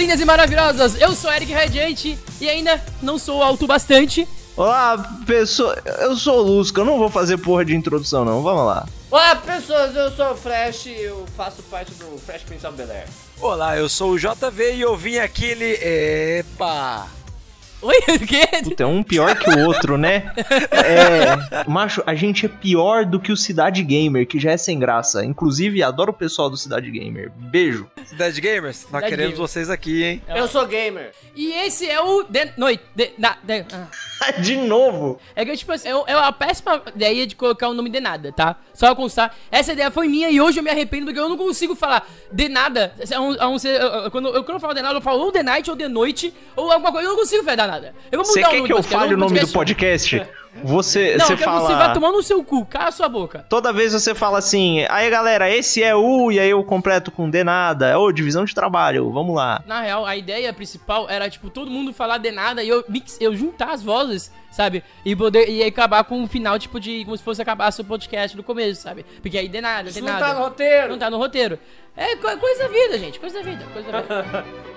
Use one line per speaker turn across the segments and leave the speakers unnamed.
lindas e maravilhosas! Eu sou Eric Radiante e ainda não sou alto bastante.
Olá, pessoal. Eu sou o Lusca, eu não vou fazer porra de introdução, não. Vamos lá.
Olá, pessoas, eu sou o Flash e eu faço parte do Flash Prince of Bel Air.
Olá, eu sou o JV e eu vim aqui ele. Epa!
Oi, o quê?
Puta, é um pior que o outro, né? É. Macho, a gente é pior do que o Cidade Gamer, que já é sem graça. Inclusive, adoro o pessoal do Cidade Gamer. Beijo.
Cidade Gamers, nós
Cidade
queremos
Gamers.
vocês aqui, hein?
Eu sou gamer.
E esse é o de noite. De, na, de- ah.
De novo.
É que, tipo assim, é é uma péssima ideia de colocar o nome de nada, tá? Só pra constar, essa ideia foi minha e hoje eu me arrependo porque eu não consigo falar de nada. A a eu- eu- quando, eu, quando eu falo de nada, eu falo ou de night ou de noite ou alguma coisa. Eu não consigo falar nada. Eu vou
Você
mudar o
quer
nome
que eu fale o nome do podcast? Você,
Não,
você fala.
você vá tomando no seu cu, cala a sua boca.
Toda vez você fala assim, aí galera, esse é o, e aí eu completo com de nada. Ô, divisão de trabalho, vamos lá.
Na real, a ideia principal era, tipo, todo mundo falar de nada e eu, mix, eu juntar as vozes, sabe? E poder e acabar com um final, tipo, de. como se fosse acabar seu podcast do começo, sabe? Porque aí de nada, de
Isso não tá no roteiro.
Não tá no roteiro. É co- coisa da vida, gente. Coisa da vida. Coisa da vida.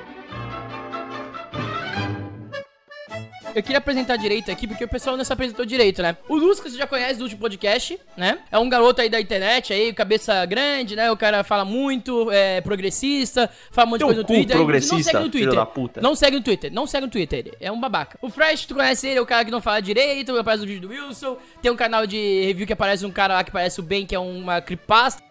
Eu queria apresentar direito aqui, porque o pessoal não se apresentou direito, né? O Lusca você já conhece do último podcast, né? É um garoto aí da internet, aí, cabeça grande, né? O cara fala muito, é progressista, fala um monte de coisa no Twitter.
progressista,
não segue no
filho
Twitter.
da puta.
Não segue no Twitter, não segue no Twitter. Ele é um babaca. O Fresh, tu conhece ele, é o cara que não fala direito, aparece no vídeo do Wilson. Tem um canal de review que aparece um cara lá que parece o Ben, que é uma creepypasta.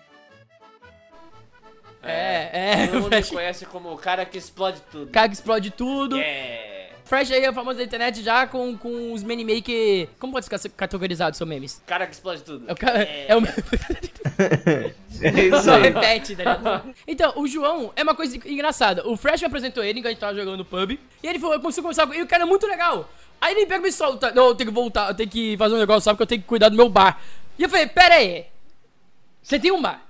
É, é,
Todo
o
mundo me
Fresh.
conhece como o cara que explode tudo.
cara que explode tudo.
É.
Fresh aí é famoso da internet já com, com os meme que. Como pode ser categorizado seus memes?
Cara que explode tudo.
É o cara. É, o.
É isso
Só
aí.
repete, tá ligado? Então, o João é uma coisa engraçada. O Fresh me apresentou ele enquanto a gente tava jogando no pub. E ele falou, começou a conversar com ele, e o cara é muito legal. Aí ele pega e me solta. Não, eu tenho que voltar, eu tenho que fazer um negócio, sabe? Que eu tenho que cuidar do meu bar. E eu falei, pera aí. Você tem um bar?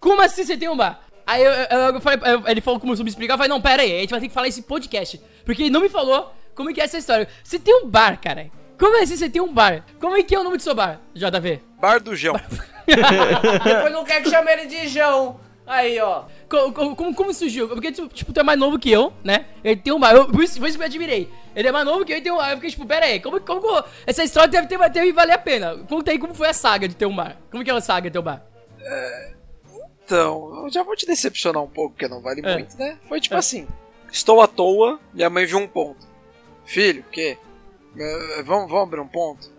Como assim você tem um bar? Aí eu, eu- eu falei, eu- ele falou, começou a me explicar, eu falei, não, pera aí, a gente vai ter que falar esse podcast. Porque ele não me falou como é que é essa história. Você tem um bar, cara. Como é assim você tem um bar? Como é que é o nome do seu bar, JV?
Bar do Jão.
Depois não quer que chame ele de João. Aí, ó.
Co- co- Como, como surgiu? Porque, tipo, tipo, tu é mais novo que eu, né? Ele tem um bar. Eu, por, isso, por isso que eu admirei. Ele é mais novo que eu e tem um bar. Eu fiquei, tipo, pera aí, como, como, como- Essa história deve, ter, deve valer a pena. Conta aí como foi a saga de ter um bar. Como que é a saga de ter um bar?
Então, eu já vou te decepcionar um pouco, porque não vale
É.
muito, né? Foi tipo
É.
assim: estou à toa, minha mãe viu um ponto. Filho, o quê? Eh, vamos, vamos abrir um ponto?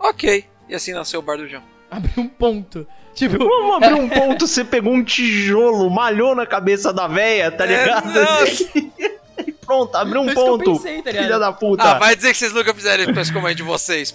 Ok. E assim nasceu o Bar do Jão.
Abriu um ponto. Tipo,
Vamos abrir um ponto, você pegou um tijolo, malhou na cabeça da véia, tá
É,
ligado?
não.
E pronto, abriu um ponto.
pensei, tá?
Filha da puta.
Ah, vai dizer que vocês nunca fizeram isso pessoalmente de vocês.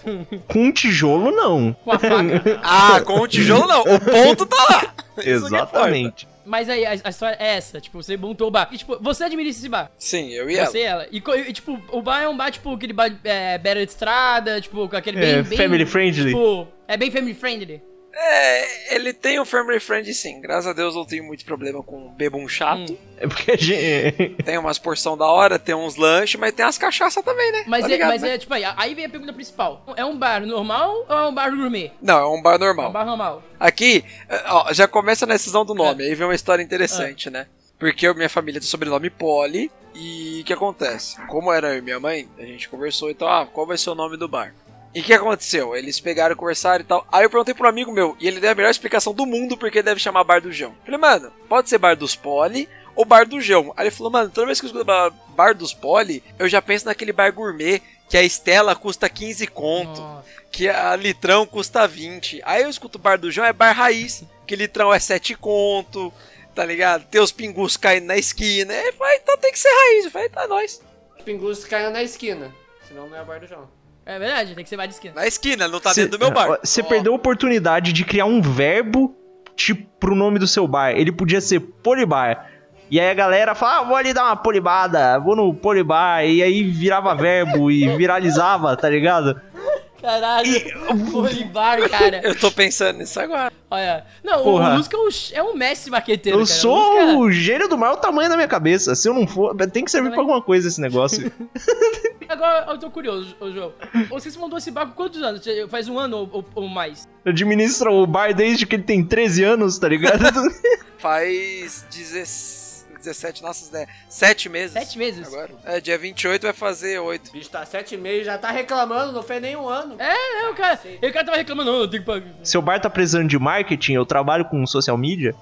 Com um tijolo, não.
com a faca.
Ah, com o tijolo não. O ponto tá lá. Que
Exatamente.
Mas aí, a, a história é essa. Tipo, você montou o bar. E, tipo, você administra esse bar.
Sim, eu e ela.
Você e ela. E, tipo, o bar é um bar, tipo, aquele bar é, beira de estrada, tipo, com aquele bem,
É,
bem...
family friendly.
Tipo, é bem family friendly.
É, ele tem um family friend sim. Graças a Deus eu não tenho muito problema com bebum chato.
É porque a gente.
Tem umas porção da hora, tem uns lanches, mas tem as cachaças também, né?
Mas,
Tá
é,
ligado,
mas
né?
é, tipo, aí, aí vem a pergunta principal. É um bar normal ou é um bar gourmet?
Não, é um bar
É um
normal.
bar normal.
Aqui, ó, já começa na decisão do nome, aí vem uma história interessante, né? Porque eu, minha família tem sobrenome Poli, e o que acontece? Como era eu e minha mãe, a gente conversou, então, ah, qual vai ser o nome do bar? E o que aconteceu? Eles pegaram, conversaram e tal. Aí eu perguntei pra um amigo meu, e ele deu a melhor explicação do mundo porque deve chamar Bar do João. Falei, mano, pode ser Bar dos Poli ou Bar do João. Aí ele falou, mano, toda vez que eu escuto bar, dos Poli, eu já penso naquele bar gourmet que a Estela custa 15 conto
Nossa.
que a litrão custa 20. Aí eu escuto bar do João, é bar raiz, que litrão é 7 conto, tá ligado? Tem os pingus caindo na esquina. Aí então tem que ser raiz. Eu falei, tá nós.
Pingus caindo na esquina. Senão não é bar do João.
É verdade, tem que ser bar de esquina.
Na esquina, não tá
Cê-
dentro do meu bar.
Você
Ó,
perdeu a oportunidade de criar um verbo tipo pro nome do seu bar. Ele podia ser polibar. E aí a galera fala, ah, vou ali dar uma polibada, vou no polibar. E aí virava verbo e viralizava, tá ligado?
Caralho, Bolivar, cara.
Eu tô pensando nisso agora.
Olha. Não,
Porra.
o Lusca é um, é um mestre maqueteiro,
Eu
cara.
sou
Lusca-
o gênio do maior tamanho da minha cabeça. Se eu não for, tem que servir pra alguma coisa esse negócio.
Agora eu tô curioso, ô João. Você se mandou esse barco quantos anos? Faz um ano ou, ou- ou mais?
Administra o bar desde que ele tem 13 anos, tá ligado?
Faz 16. 17, nossa, né? 7 meses.
Sete meses.
Agora. É, dia 28 vai fazer 8.
O bicho tá sete meses, já tá reclamando, não fez nem um ano.
É, é, o cara, e o cara tava reclamando, não, eu tenho que pagar.
Seu bar tá precisando de marketing, eu trabalho com social media.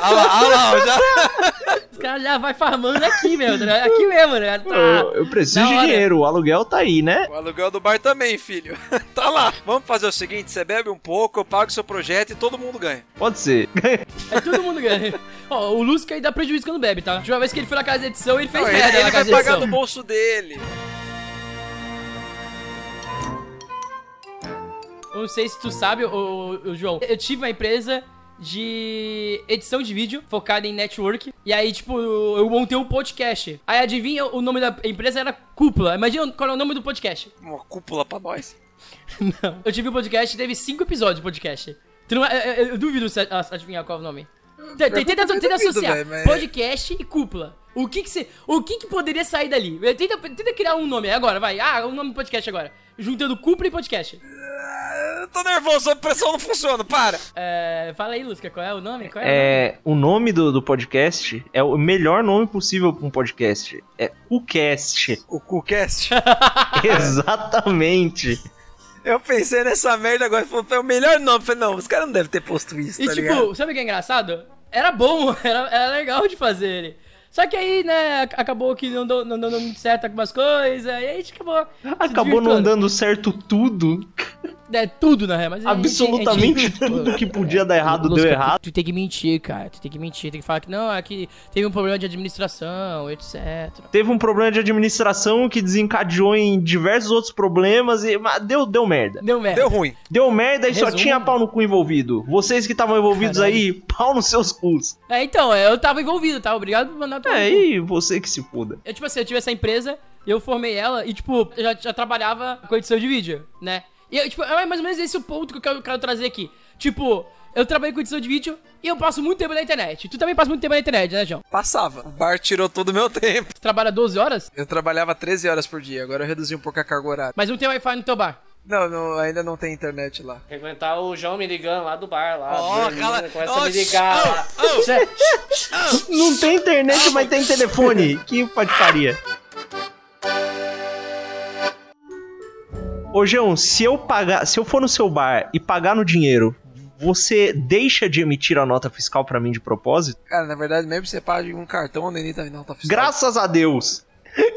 Ah lá, ah lá, já.
Os caras já vai farmando aqui mesmo, né? Aqui mesmo, né? Tá.
eu, eu preciso de dinheiro, o aluguel tá aí, né?
O aluguel do bar também, filho. tá lá. Vamos fazer o seguinte: você bebe um pouco, eu pago seu projeto e todo mundo ganha.
Pode ser.
Aí todo mundo ganha. Ó, o Lusca aí dá prejuízo quando bebe, tá? A última vez que ele foi na casa de edição, ele fez
Não, ele
merda
ele
na
vai
casa de
pagar
edição.
do bolso dele.
Não sei se tu sabe, ô, ô, João. Eu tive uma empresa de edição de vídeo focada em network. E aí, tipo, eu montei um podcast. Aí adivinha, o nome da empresa era Cúpula. Imagina qual é o nome do podcast.
Uma cúpula pra nós.
Não. Eu tive um podcast, teve cinco episódios de podcast. Tu não, eu, eu- eu duvido você adivinhar qual é o nome. Tenta, tenta, associar podcast e cúpula. O que que você, o que que poderia sair dali? Tenta, tenta criar um nome agora, vai. Ah, o nome do podcast agora. Juntando cúpula e podcast.
Eu tô nervoso, a pressão não funciona, para.
É, fala aí, Lusca, qual é o nome? Qual é, o nome?
É, o nome do, do podcast é o melhor nome possível pra um podcast. É o cast.
O CuCast.
Exatamente.
Eu pensei nessa merda agora, falei, foi o melhor nome. Falei, não, os caras não devem ter posto isso,
E
tá
tipo,
ligado?
sabe o que é engraçado? Era bom, era, era legal de fazer ele. Só que aí, né, ac- acabou que não deu, não deu muito certo algumas coisas, e aí a gente acabou.
Acabou não dando certo tudo.
É tudo, na real, mas
Absolutamente
gente-
tudo que podia dar errado
Lusca,
deu errado.
Tu, tu tem que mentir, cara. Tu tem que mentir, tem que falar que não, aqui teve um problema de administração, etc.
Teve um problema de administração que desencadeou em diversos outros problemas e mas deu, deu merda.
Deu merda.
Deu ruim.
Deu merda e só
Resumo.
tinha pau no cu envolvido. Vocês que estavam envolvidos
Caralho.
aí, pau nos seus cus.
É, então, eu tava envolvido, tá? Obrigado por mandar
É, e você que se foda.
Eu, tipo assim, eu tive essa empresa, eu formei ela e, tipo, eu já, já trabalhava com edição de vídeo, né? E, eu, tipo, é mais ou menos esse o ponto que eu quero, quero trazer aqui. Tipo, eu trabalhei com edição de vídeo e eu passo muito tempo na internet. Tu também passa muito tempo na internet, né, João?
Passava. O bar tirou todo o meu tempo.
Tu trabalha 12 horas,
Eu trabalhava 13 horas por dia, agora eu reduzi um pouco a carga horária.
mas não tem Wi-Fi no teu bar.
Não, não, ainda não tem internet lá.
Tem que aguentar o João me ligando lá do bar, lá.
Ó,
dormindo,
cala-
Começa
ó,
a me ligar
oh, oh.
Che-
Não tem internet, mas tem telefone. Que patifaria. Ô, João, se eu pagar, se eu for no seu bar e pagar no dinheiro, você deixa de emitir a nota fiscal pra mim de propósito?
Cara, na verdade, mesmo que você pague um cartão, nem nem tá não tá fiscal.
Graças a Deus.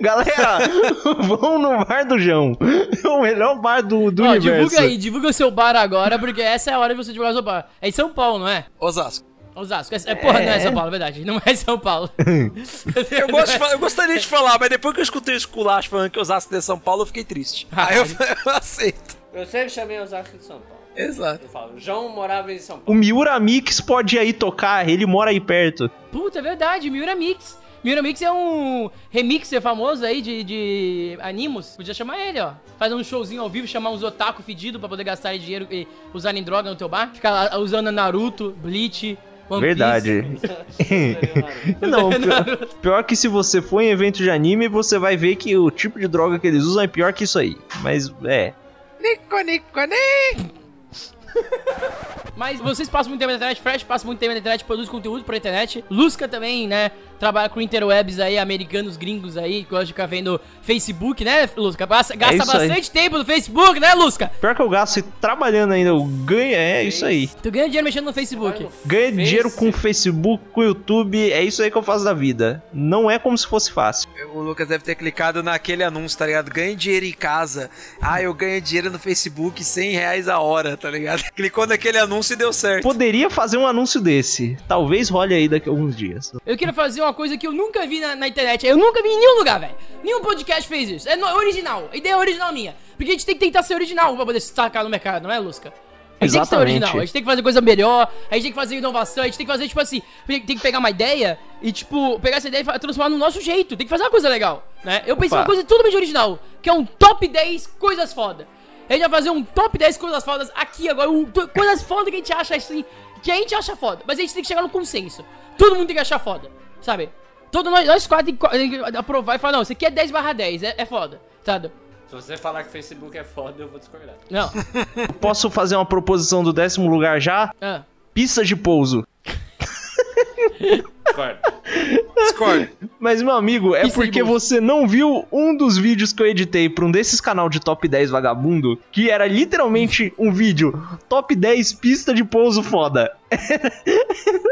Galera, vão no bar do João. É o melhor bar do, do
Ó,
universo.
divulga aí, divulga o seu bar agora, porque essa é a hora de você divulgar o seu bar. É em São Paulo, não é?
Osasco.
Osasco. É, é, porra, não é São Paulo, é verdade. Não é São Paulo.
Eu, gosto eu gostaria de falar, mas depois que eu escutei o esculacho falando que Osasco é de São Paulo, eu fiquei triste. Aí eu, eu aceito.
Eu sempre chamei Osasco de São Paulo.
Exato.
Eu falo, o João morava em São
O
Paulo.
Miura Mix pode ir aí tocar, ele mora aí perto.
Puta, é verdade, Miura Mix. Miura Mix é um remixer famoso aí de, de animos. Podia chamar ele, ó. Fazer um showzinho ao vivo, chamar uns otaku fedido pra poder gastar dinheiro e usarem droga no teu bar. Ficar lá usando Naruto, Bleach, One
Verdade. Não, pior, pior que se você for em evento de anime, você vai ver que o tipo de droga que eles usam é pior que isso aí. Mas é.
Nico, nico, nico.
Mas vocês passam muito tempo na internet, Fresh passa muito tempo na internet, produz conteúdo pra internet. Lusca também, né? Trabalha com interwebs aí, americanos gringos aí, que gosta de ficar vendo Facebook, né, Lusca? Passa- Gasta
aí.
bastante tempo no Facebook, né, Lusca?
Pior que eu gasto trabalhando ainda, eu ganho. É isso aí.
Tu ganha dinheiro mexendo no Facebook.
Ganha
Face.
dinheiro com o Facebook, com o YouTube, é isso aí que eu faço da vida. Não é como se fosse fácil.
O Lucas deve ter clicado naquele anúncio, tá ligado? Ganhe dinheiro em casa. Ah, eu ganho dinheiro no Facebook 100 reais a hora, tá ligado? Clicou naquele anúncio e deu certo.
Poderia fazer um anúncio desse. Talvez role aí daqui a alguns dias.
Eu queria fazer uma coisa que eu nunca vi na, na internet. Eu nunca vi em nenhum lugar, velho. Nenhum podcast fez isso. É, no- original. A ideia é original minha. Porque a gente tem que tentar ser original pra poder se destacar no mercado, não é, Lusca? A gente tem que ser
Exatamente.
original. A gente tem que fazer coisa melhor. A gente tem que fazer inovação. A gente tem que fazer, tipo assim, tem que pegar uma ideia e, tipo, pegar essa ideia e transformar no nosso jeito. Tem que fazer uma coisa legal, né? Eu pensei
Opa.
uma coisa totalmente original, que é um top 10 coisas foda. A gente vai fazer um top 10 coisas fodas aqui agora. um- coisas foda que a gente acha assim. Que a gente acha foda. Mas a gente tem que chegar no consenso. Todo mundo tem que achar foda. Sabe? Todo nós, nós quatro tem que, aprovar e falar, não, isso aqui é 10 barra 10, é, é foda. Sabe?
Se você falar que Facebook é foda, eu vou discordar.
Não.
Posso fazer uma proposição do décimo lugar já?
Ah.
Pista de pouso.
Discordo.
Discord.
Mas, meu amigo, é
de
porque você não viu um dos vídeos que eu editei pra um desses canal de top 10 vagabundo, que era literalmente um vídeo top 10 pista de pouso foda.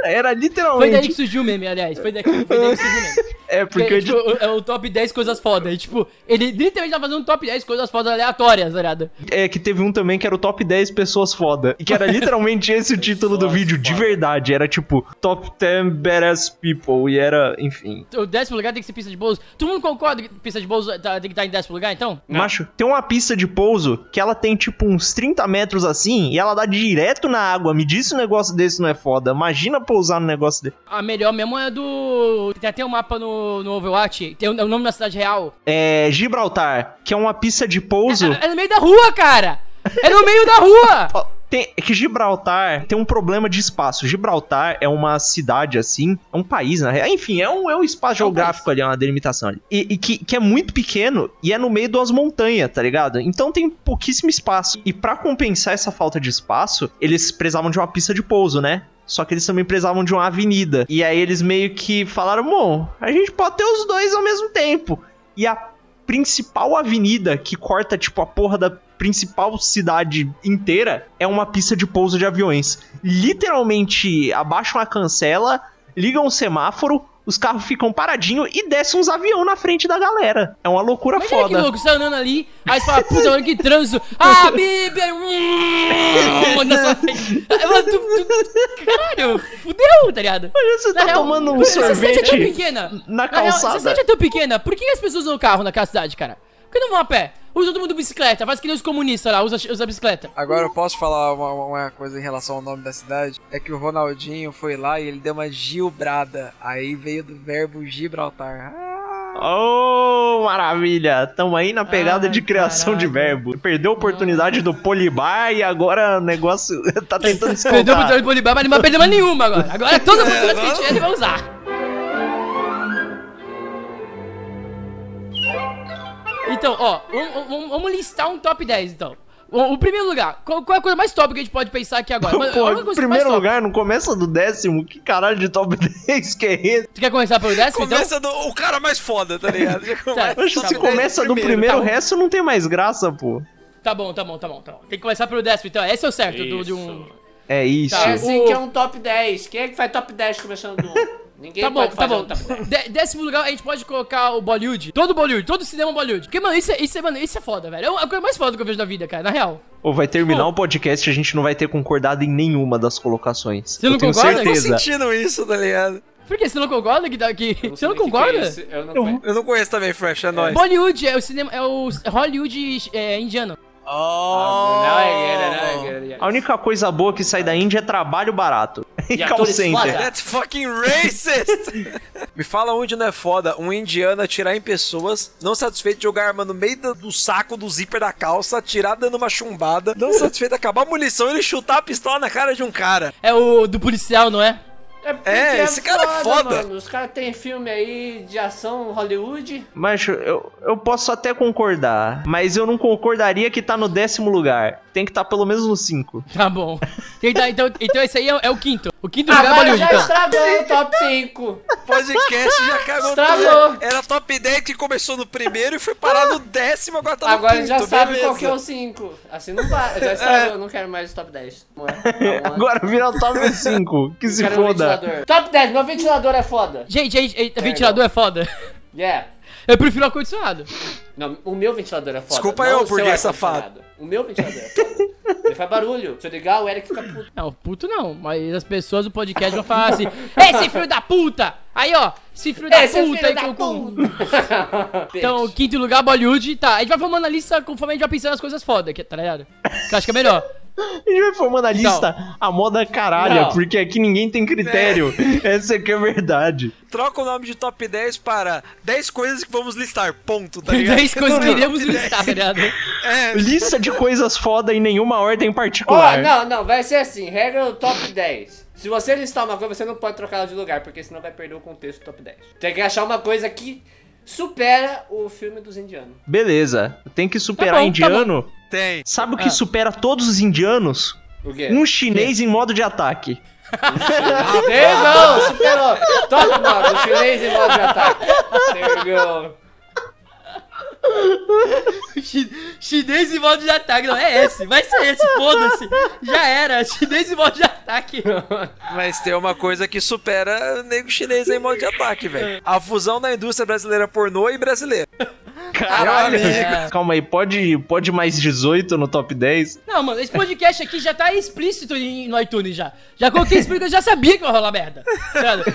era
Foi daí que
literalmente.
surgiu o meme, aliás. Foi daí, foi daí que surgiu o meme.
É, porque eu
tipo, é o top 10 coisas foda. E, tipo, ele literalmente tá fazendo um top 10 coisas fodas aleatórias, tá ligado?
É que teve um também que era o top 10 pessoas foda. E que era literalmente esse o título do vídeo, de
foda.
verdade. Era tipo, top 10 badass people. E era, enfim.
O décimo lugar tem que ser pista de pouso. Todo mundo concorda que pista de pouso tá- tem que estar em décimo lugar, então?
Macho, tem uma pista de pouso que ela tem tipo uns 30 metros assim e ela dá direto na água. Me diz se um negócio desse não é foda. Imagina pousar no negócio desse.
A melhor mesmo é do. Tem até um mapa no, no Overwatch. Tem o, é o nome da cidade real.
É Gibraltar, que é uma pista de pouso.
É, é no meio da rua, cara! É no meio da rua!
Tem, é que Gibraltar tem um problema de espaço. Gibraltar é uma cidade assim, é um país, na real. Enfim, é um, é um espaço geográfico ali, é uma delimitação ali. E, e que, que é muito pequeno e é no meio das montanhas, tá ligado? Então tem pouquíssimo espaço. E pra compensar essa falta de espaço, eles precisavam de uma pista de pouso, né? Só que eles também precisavam de uma avenida. E aí eles meio que falaram: bom, a gente pode ter os dois ao mesmo tempo. E a principal avenida que corta, tipo, a porra da principal cidade inteira é uma pista de pouso de aviões. Literalmente abaixam a cancela, ligam o semáforo, os carros ficam paradinhos e descem uns aviões na frente da galera. É uma loucura
Imagina que
foda.
louco, você tá andando ali, aí você fala, puta, olha que trânsito. Ah, Bíblia! Na sua frente. Caralho, fudeu, tá ligado?
Você tá
real,
tomando um
essa cidade é tão
sorvete
pequena.
na
real, essa
calçada.
cidade é tão pequena, por que as pessoas usam carro naquela cidade, cara? Por que não vão a pé? Usa todo mundo bicicleta, faz que nem os comunistas lá, usa, usa bicicleta.
Agora eu posso falar uma, uma coisa em relação ao nome da cidade? É que o Ronaldinho foi lá e ele deu uma gilbrada. Aí veio do verbo Gibraltar. Ah,
Oh, maravilha! Tamo aí na pegada
Ai,
de criação de
caralho.
verbo. Perdeu a oportunidade do polibar e agora o negócio tá tentando
Perdeu
descontar.
pro Tony Polibar, mas não vai perder mais nenhuma agora. Agora todo mundo que a gente ele vai usar. Então, ó, vamos, vamos- vamos listar um top 10, então. O, o primeiro lugar, qual, qual é a coisa mais top que a gente pode pensar aqui agora? A
Pô, primeiro lugar, não começa do décimo? Que caralho de top 10 que é esse?
Tu quer começar pelo décimo, então?
Começa do o cara mais foda, tá ligado? Já começa
Acho que
Tá
se
bom.
começa do primeiro,
tá
o resto não tem mais graça, pô.
Tá bom, tá bom, tá bom, tá bom. Tem que começar pelo décimo, então. Esse é o certo do, de um...
É isso.
Tá.
É assim
O-
que é um top 10. Quem é que faz top 10 começando do 1? Ninguém
Tá bom,
pode
tá
fazer
bom.
um top 10.
Dé- décimo lugar, a gente pode colocar o Bollywood. Todo Bollywood, todo cinema Bollywood. Porque, mano, isso é, isso é, mano, isso é foda, velho. É a coisa mais foda que eu vejo da vida, cara, na real.
Ou vai terminar
Pô.
o podcast e a gente não vai ter concordado em nenhuma das colocações.
Você não
eu tenho
concorda?
Eu tô
certeza.
sentindo isso, tá ligado?
Por que? Você não concorda que... tá- que...
Eu
Você não
que
concorda?
é Eu não
Eu-
conheço.
Eu não conheço também, Fresh, é nóis.
Bollywood é o cinema, é o Hollywood é, indiano.
Oh!
Não é guerra, não é guerra.
A única coisa boa que sai da Índia é trabalho barato. E
E
call center.
That's fucking racist! Me fala onde não é foda um indiano atirar em pessoas, não satisfeito de jogar arma no meio do, do saco do zíper da calça, atirar dando uma chumbada, não satisfeito de acabar a munição ele chutar a pistola na cara de um cara.
É o do policial, não é?
É, porque
É, esse cara é foda.
Mano. Os caras têm filme aí de ação Hollywood.
Mas eu, eu posso até concordar, mas eu não concordaria que tá no décimo lugar. Tem que estar pelo menos no 5.
Tá bom. Tá, então, então esse aí é, é o quinto. O quinto
Ah,
lugar é
já
então.
estragou o top 5.
Podcast já cagou
Estragou.
tudo. Era top 10 que começou no primeiro e foi parar no décimo, agora tá no
Agora
quinto,
já sabe
beleza.
qual que é o 5. Assim não vai. Já estragou, eu não quero mais o top 10. Não é. Não,
Agora vira o top 5. Que se
quero um
foda.
ventilador. Top 10, meu ventilador é foda.
Gente, gente, gente, ventilador é foda.
Yeah.
Eu prefiro ar-condicionado.
Não, o meu ventilador é foda.
Desculpa
não
eu,
o seu
burguês
ar-condicionado. O meu ventilador é foda. Ele faz barulho. Se eu ligar, o Eric fica puto.
Não, puto não, mas as pessoas do podcast vão falar assim: Esse filho da puta! Aí, ó, esse filho da
Esse é
puta
filho
aí
da
com- com.
puta.
Então, quinto lugar, Bollywood. Tá, a gente vai formando a lista conforme a gente vai pensando nas coisas foda, que- tá ligado? Que eu acho que é melhor.
A gente vai formando a lista a moda caralha,
Não.
porque aqui ninguém tem critério. Essa que é a verdade.
Troca o nome de top 10 para 10 coisas que vamos listar, ponto, tá ligado?
10 coisas que iremos
top 10.
listar, tá ligado?
É,
Lista de coisas foda em nenhuma ordem
Ó,
particular.
não, não, vai ser assim, regra do top 10. Se você listar uma coisa, você não pode trocar ela de lugar, porque senão vai perder o contexto do top 10. Tem que achar uma coisa que supera o filme dos indianos.
Beleza. Tem que superar
Tá bom, tá
indiano.
Tem.
Sabe o que
Ah.
supera todos os indianos?
O quê?
Um chinês em modo de ataque.
There you go, superou. Top 9, o chinês em modo de ataque. There you go.
Chi- Chinês em modo de ataque. Não, é esse. Vai ser esse, foda-se. Já era. Chinês em modo de ataque.
Mas tem uma coisa que supera o nego chinês em modo de ataque, velho. A fusão da indústria brasileira pornô e brasileira.
Caralho.
É.
Calma aí, pode, pode mais 18 no top 10?
Não, mano, esse podcast aqui já tá explícito em- no iTunes já. Já coloquei explícito, eu já sabia que ia rolar merda.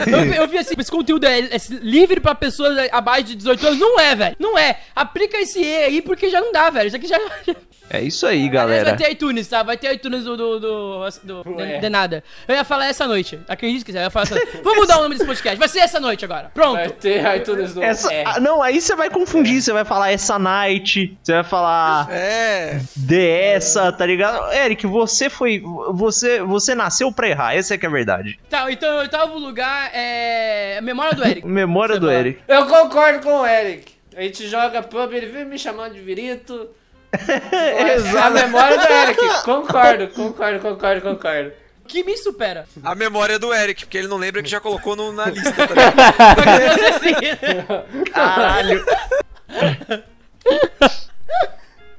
Eu, eu vi assim, esse conteúdo é, é livre pra pessoas abaixo de 18 anos. Não é, velho. Não é. Aplica esse E aí porque já não dá, velho. Isso aqui já.
É isso aí, galera.
Vai ter iTunes, tá? Vai ter iTunes do. do, do, do de, de nada. Eu ia falar essa noite. Acredite quiser, eu ia falar essa noite. Vamos mudar o nome desse podcast. Vai ser essa noite agora. Pronto.
Vai ter iTunes no
Essa,
é.
ah, não, aí você vai confundir. Você vai falar essa night, você vai falar
É.
dessa, tá ligado? Eric, você foi. Você, você nasceu pra errar, essa é que é a verdade.
Tá, então o oitavo lugar é. Memória do Eric.
Memória
Você
do
fala.
Eric.
Eu concordo com o Eric. A gente joga pub, ele vive me chamando de virito. É a
Exato.
memória do Eric. Concordo, concordo, concordo, concordo.
Que me supera.
A memória do Eric, porque ele não lembra que já colocou no- na lista, tá ligado?
Caralho.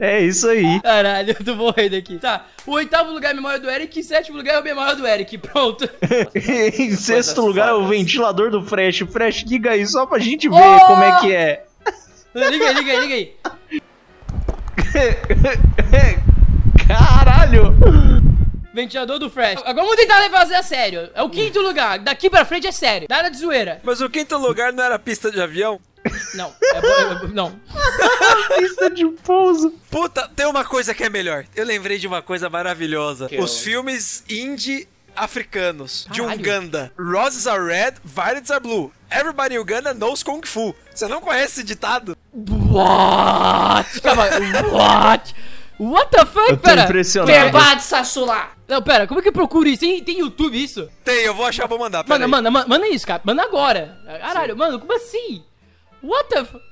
É isso aí.
Caralho, eu tô morrendo aqui. Tá, o oitavo lugar é a memória do Eric e sétimo lugar é a memória do Eric. Pronto.
em sexto lugar é o ventilador do Fresh. Fresh, liga aí só pra gente ver
Oh!
como é que é.
Liga aí, liga aí, liga aí.
Caralho!
Ventilador do Fresh. Agora vamos tentar levar a sério. É o quinto lugar. Daqui pra frente é sério. Nada de zoeira.
Mas o quinto lugar não era pista de avião?
Não, é, é, bo- não.
Pista de pouso.
Puta, tem uma coisa que é melhor. Eu lembrei de uma coisa maravilhosa.
Que
Os
eu-
filmes indie africanos de
Caralho.
Uganda. Roses are red, violets are blue. Everybody in Uganda knows Kung Fu. Você não conhece esse ditado?
What? Calma, what? What the fuck?
Eu tô
Pera.
impressionado.
Verbade Sassula.
Não, pera, como é que eu procuro isso? Tem, tem YouTube isso?
Tem, eu vou achar, vou mandar. pera
Manda,
aí.
manda, manda, manda isso, cara. Manda agora. Caralho, mano, como assim? What the fuck?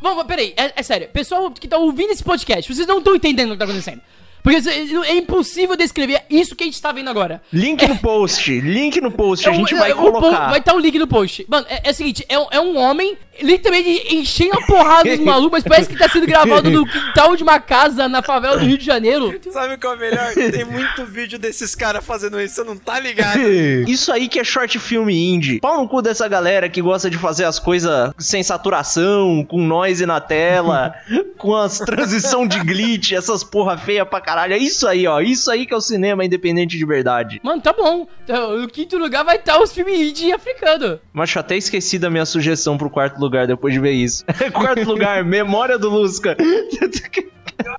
Vamos, peraí, é, é sério. Pessoal que tá ouvindo esse podcast, vocês não estão entendendo o que tá acontecendo. Porque é é impossível descrever isso que a gente tá vendo agora.
Link no post, link no post, a
É um-
gente
é-
vai
o po-
colocar.
Vai estar o link no post. Mano, é, é o seguinte, é, um- é um homem literalmente enchendo a porrada dos malucos, mas parece que tá sendo gravado no quintal de uma casa na favela do Rio de Janeiro.
Sabe o que é o melhor? Tem muito vídeo desses caras fazendo isso, você não tá ligado.
Isso aí que é short filme indie. Pau no cu dessa galera que gosta de fazer as coisas sem saturação, com noise na tela, com as transição de glitch, essas porra feia pra caralho. É isso aí, ó. Isso aí que é o cinema independente de verdade.
Mano, tá bom. Então, No quinto lugar vai estar os filmes indie africano.
Mas eu até esqueci da minha sugestão pro quarto lugar depois de ver isso. quarto lugar, Memória do Lusca.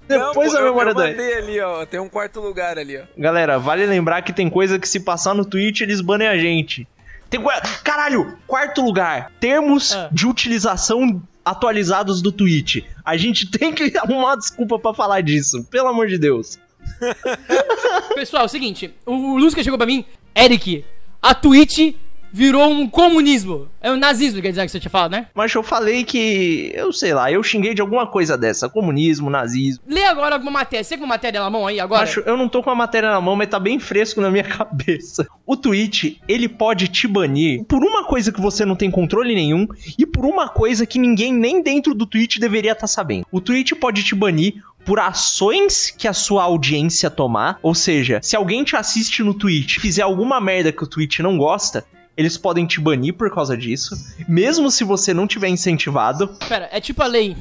Depois
Não,
a
eu-
memória
eu
do
mandei ali, ó. Tem um quarto lugar ali, ó.
Galera, vale lembrar que tem coisa que se passar no Twitch eles banem a gente. Tem. Caralho, quarto lugar. Termos
Ah.
de utilização atualizados do Twitch. A gente tem que arrumar uma desculpa pra falar disso. Pelo amor de Deus.
Pessoal, é o seguinte, o Lusca chegou pra mim, Eric, a Twitch virou um comunismo. É um nazismo, quer dizer que você tinha falado, né?
Mas eu falei que... Eu sei lá, eu xinguei de alguma coisa dessa. Comunismo, nazismo.
Lê agora alguma matéria. Você com matéria na mão aí agora?
Acho, eu não tô com a matéria na mão, mas tá bem fresco na minha cabeça. O Twitch, ele pode te banir por uma coisa que você não tem controle nenhum e por uma coisa que ninguém nem dentro do Twitch deveria estar sabendo. O Twitch pode te banir por ações que a sua audiência tomar, ou seja, se alguém te assiste no Twitch e fizer alguma merda que o Twitch não gosta, eles podem te banir por causa disso, mesmo se você não tiver incentivado.
Pera, é tipo a lei,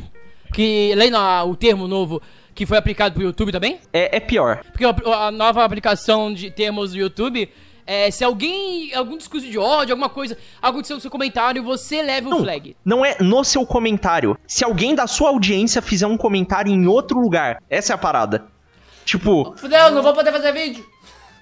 que, lei não, o termo novo que foi aplicado pro YouTube também?
É, é pior.
Porque a, a nova aplicação de termos do YouTube é se alguém, algum discurso de ódio, alguma coisa, aconteceu no seu comentário, você leva o flag.
Não é no seu comentário. Se alguém da sua audiência fizer um comentário em outro lugar, essa é a parada. Tipo,
Fudeu, não vou poder fazer vídeo.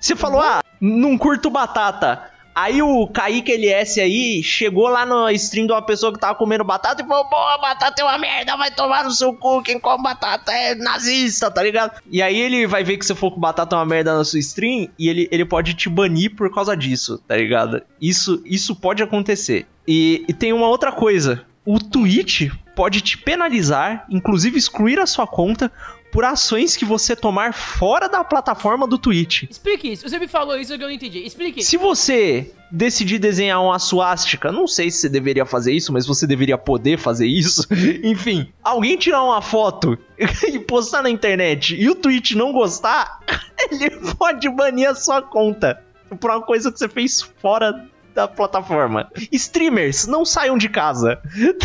você falou, ah, não curto batata. Aí o Kaique LS aí chegou lá no stream de uma pessoa que tava comendo batata e falou: Boa, batata é uma merda, vai tomar no seu cu. Quem come batata é nazista, tá ligado? E aí ele vai ver que você for com batata é uma merda na sua stream e ele, ele pode te banir por causa disso, tá ligado? Isso, isso pode acontecer. E, e tem uma outra coisa. o Twitch pode te penalizar, inclusive excluir a sua conta por ações que você tomar fora da plataforma do Twitch.
Explique isso. Você me falou isso que eu não entendi. Explique.
Se você decidir desenhar uma suástica, não sei se você deveria fazer isso, mas você deveria poder fazer isso. Enfim, alguém tirar uma foto e postar na internet e o Twitch não gostar, ele pode banir a sua conta por uma coisa que você fez fora da plataforma. Streamers, não saiam de casa.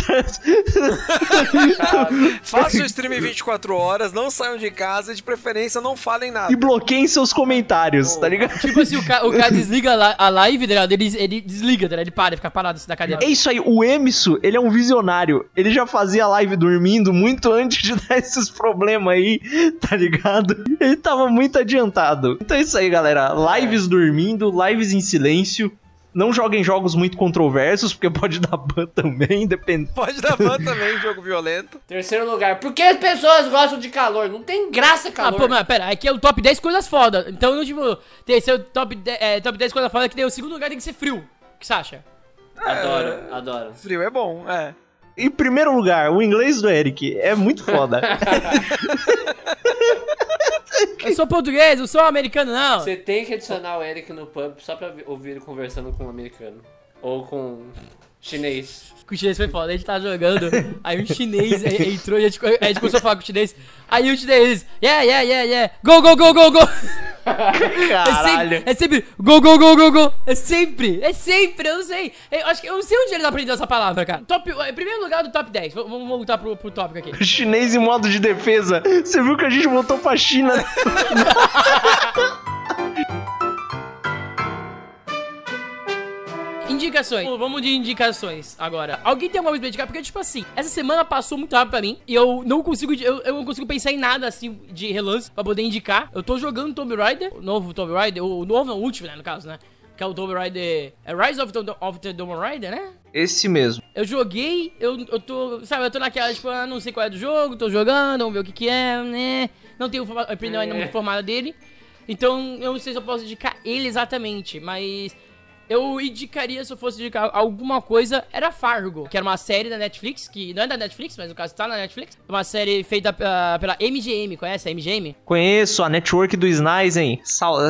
Faça o stream em 24 horas, não saiam de casa e de preferência não falem nada.
e bloqueiem seus comentários, tá ligado?
Tipo assim, o cara, o cara desliga a li- a live, tá ligado? Ele, ele desliga, tá ligado? Ele para, ele fica parado assim da cadeira.
É isso aí, o Emisso, ele é um visionário. Ele já fazia live dormindo muito antes de dar esses problemas aí, tá ligado? Ele tava muito adiantado. Então é isso aí, galera. Lives dormindo, lives em silêncio. Não joguem jogos muito controversos, porque pode dar ban também, depende.
Pode dar ban também, jogo violento.
Terceiro lugar. Por que as pessoas gostam de calor? Não tem graça
Ah,
calor.
pô, mas pera, aqui é o top 10 coisas foda. Então, não, tipo, tem esse é o top, 10, é, top 10 coisas foda que tem o segundo lugar tem que ser frio. O que você acha?
Adoro, adoro.
Frio é bom, é.
Em primeiro lugar, o inglês do Eric é muito foda.
Eu sou português, eu sou americano, não.
Você tem que adicionar o Eric no pub só pra ouvir ele conversando com um americano. Ou com chinês.
Com o chinês foi foda, a gente tava jogando, aí um chinês é, entrou e a gente, a gente começou a falar com o chinês. Aí o chinês, yeah, yeah, yeah, yeah, go, go, go, go, go. É
Caralho.
sempre, é sempre go, go, go, go, go. É sempre, é sempre, eu não sei. Eu acho que eu não sei onde eles aprenderam essa palavra, cara. Top, em primeiro lugar do top 10. V- Vamos voltar pro, pro tópico aqui.
Chinês em modo de defesa. Você viu que a gente voltou pra China?
Indicações. Vamos de indicações agora. Alguém tem alguma coisa pra indicar? Porque, tipo assim, essa semana passou muito rápido pra mim. E eu não consigo. Eu, eu não consigo pensar em nada assim de relance pra poder indicar. Eu tô jogando Tomb Raider, o novo Tomb Raider, o novo, não, o último, né, no caso, né? Que é o Tomb Raider. É Rise of the, of the Tomb Raider, né?
Esse mesmo.
Eu joguei, eu, eu tô, sabe, eu tô naquela, tipo, ah, não sei qual é do jogo, tô jogando, vamos ver o que que é, né? Não tenho opinião ainda muito formada dele. Então, eu não sei se eu posso indicar ele exatamente, mas eu indicaria, se eu fosse indicar alguma coisa, era Fargo, que era uma série da Netflix, que não é da Netflix, mas no caso tá na Netflix. Uma série feita ah, pela MGM, conhece a MGM?
Conheço a network do Snizen. Sal...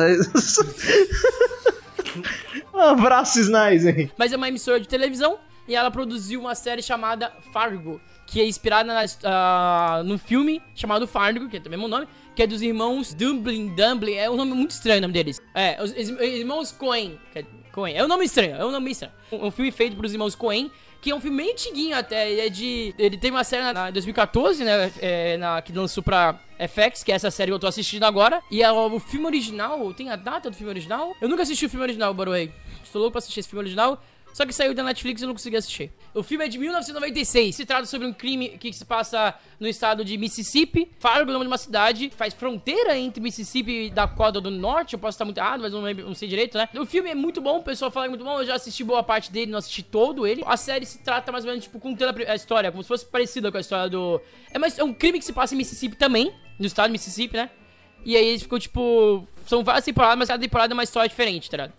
um abraço, Snizen.
Mas é uma emissora de televisão e ela produziu uma série chamada Fargo, que é inspirada na, ah, num filme chamado Fargo, que é o mesmo nome, que é dos irmãos Dublin, Dublin, é um nome muito estranho o nome deles. É, os, os irmãos Coen, que é, Coen, é um nome estranho, é um nome estranho. Um, filme feito pelos irmãos Coen, que é um filme meio antiguinho até, ele é de... Ele teve uma série na, na 2014, né, é, na, que lançou pra FX, que é essa série que eu tô assistindo agora, e é o, filme original, tem a data do filme original? Eu nunca assisti o filme original, way. Estou louco pra assistir esse filme original. Só que saiu da Netflix e eu não consegui assistir. O filme é de 1996. Se trata sobre um crime que se passa no estado de Mississippi. Fargo é o nome de uma cidade. Faz fronteira entre Mississippi e Dakota do Norte. Eu posso estar muito errado, mas não, lembro- não sei direito, né? O filme é muito bom. O pessoal fala que é muito bom. Eu já assisti boa parte dele, não assisti todo ele. A série se trata mais ou menos, tipo, contando a história. Como se fosse parecida com a história do... É, mais, é um crime que se passa em Mississippi também. No estado de Mississippi, né? E aí eles ficam, tipo... São várias temporadas, mas cada temporada é uma história diferente, tá ligado?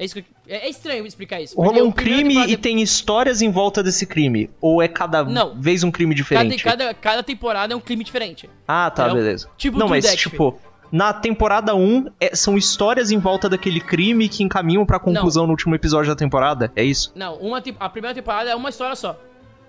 É, isso que, é, é estranho explicar isso.
Rolou um crime
temporada-
e tem histórias em volta desse crime? Ou é cada
Não.
vez um crime
cada,
diferente?
cada, cada temporada é um crime diferente.
Ah, tá,
Entendeu?
beleza.
Tipo
Não, mas
Detective.
tipo, na temporada 1, é- são histórias em volta daquele crime que encaminham pra conclusão no último episódio da temporada? É isso?
Não, uma, a primeira temporada é uma história só.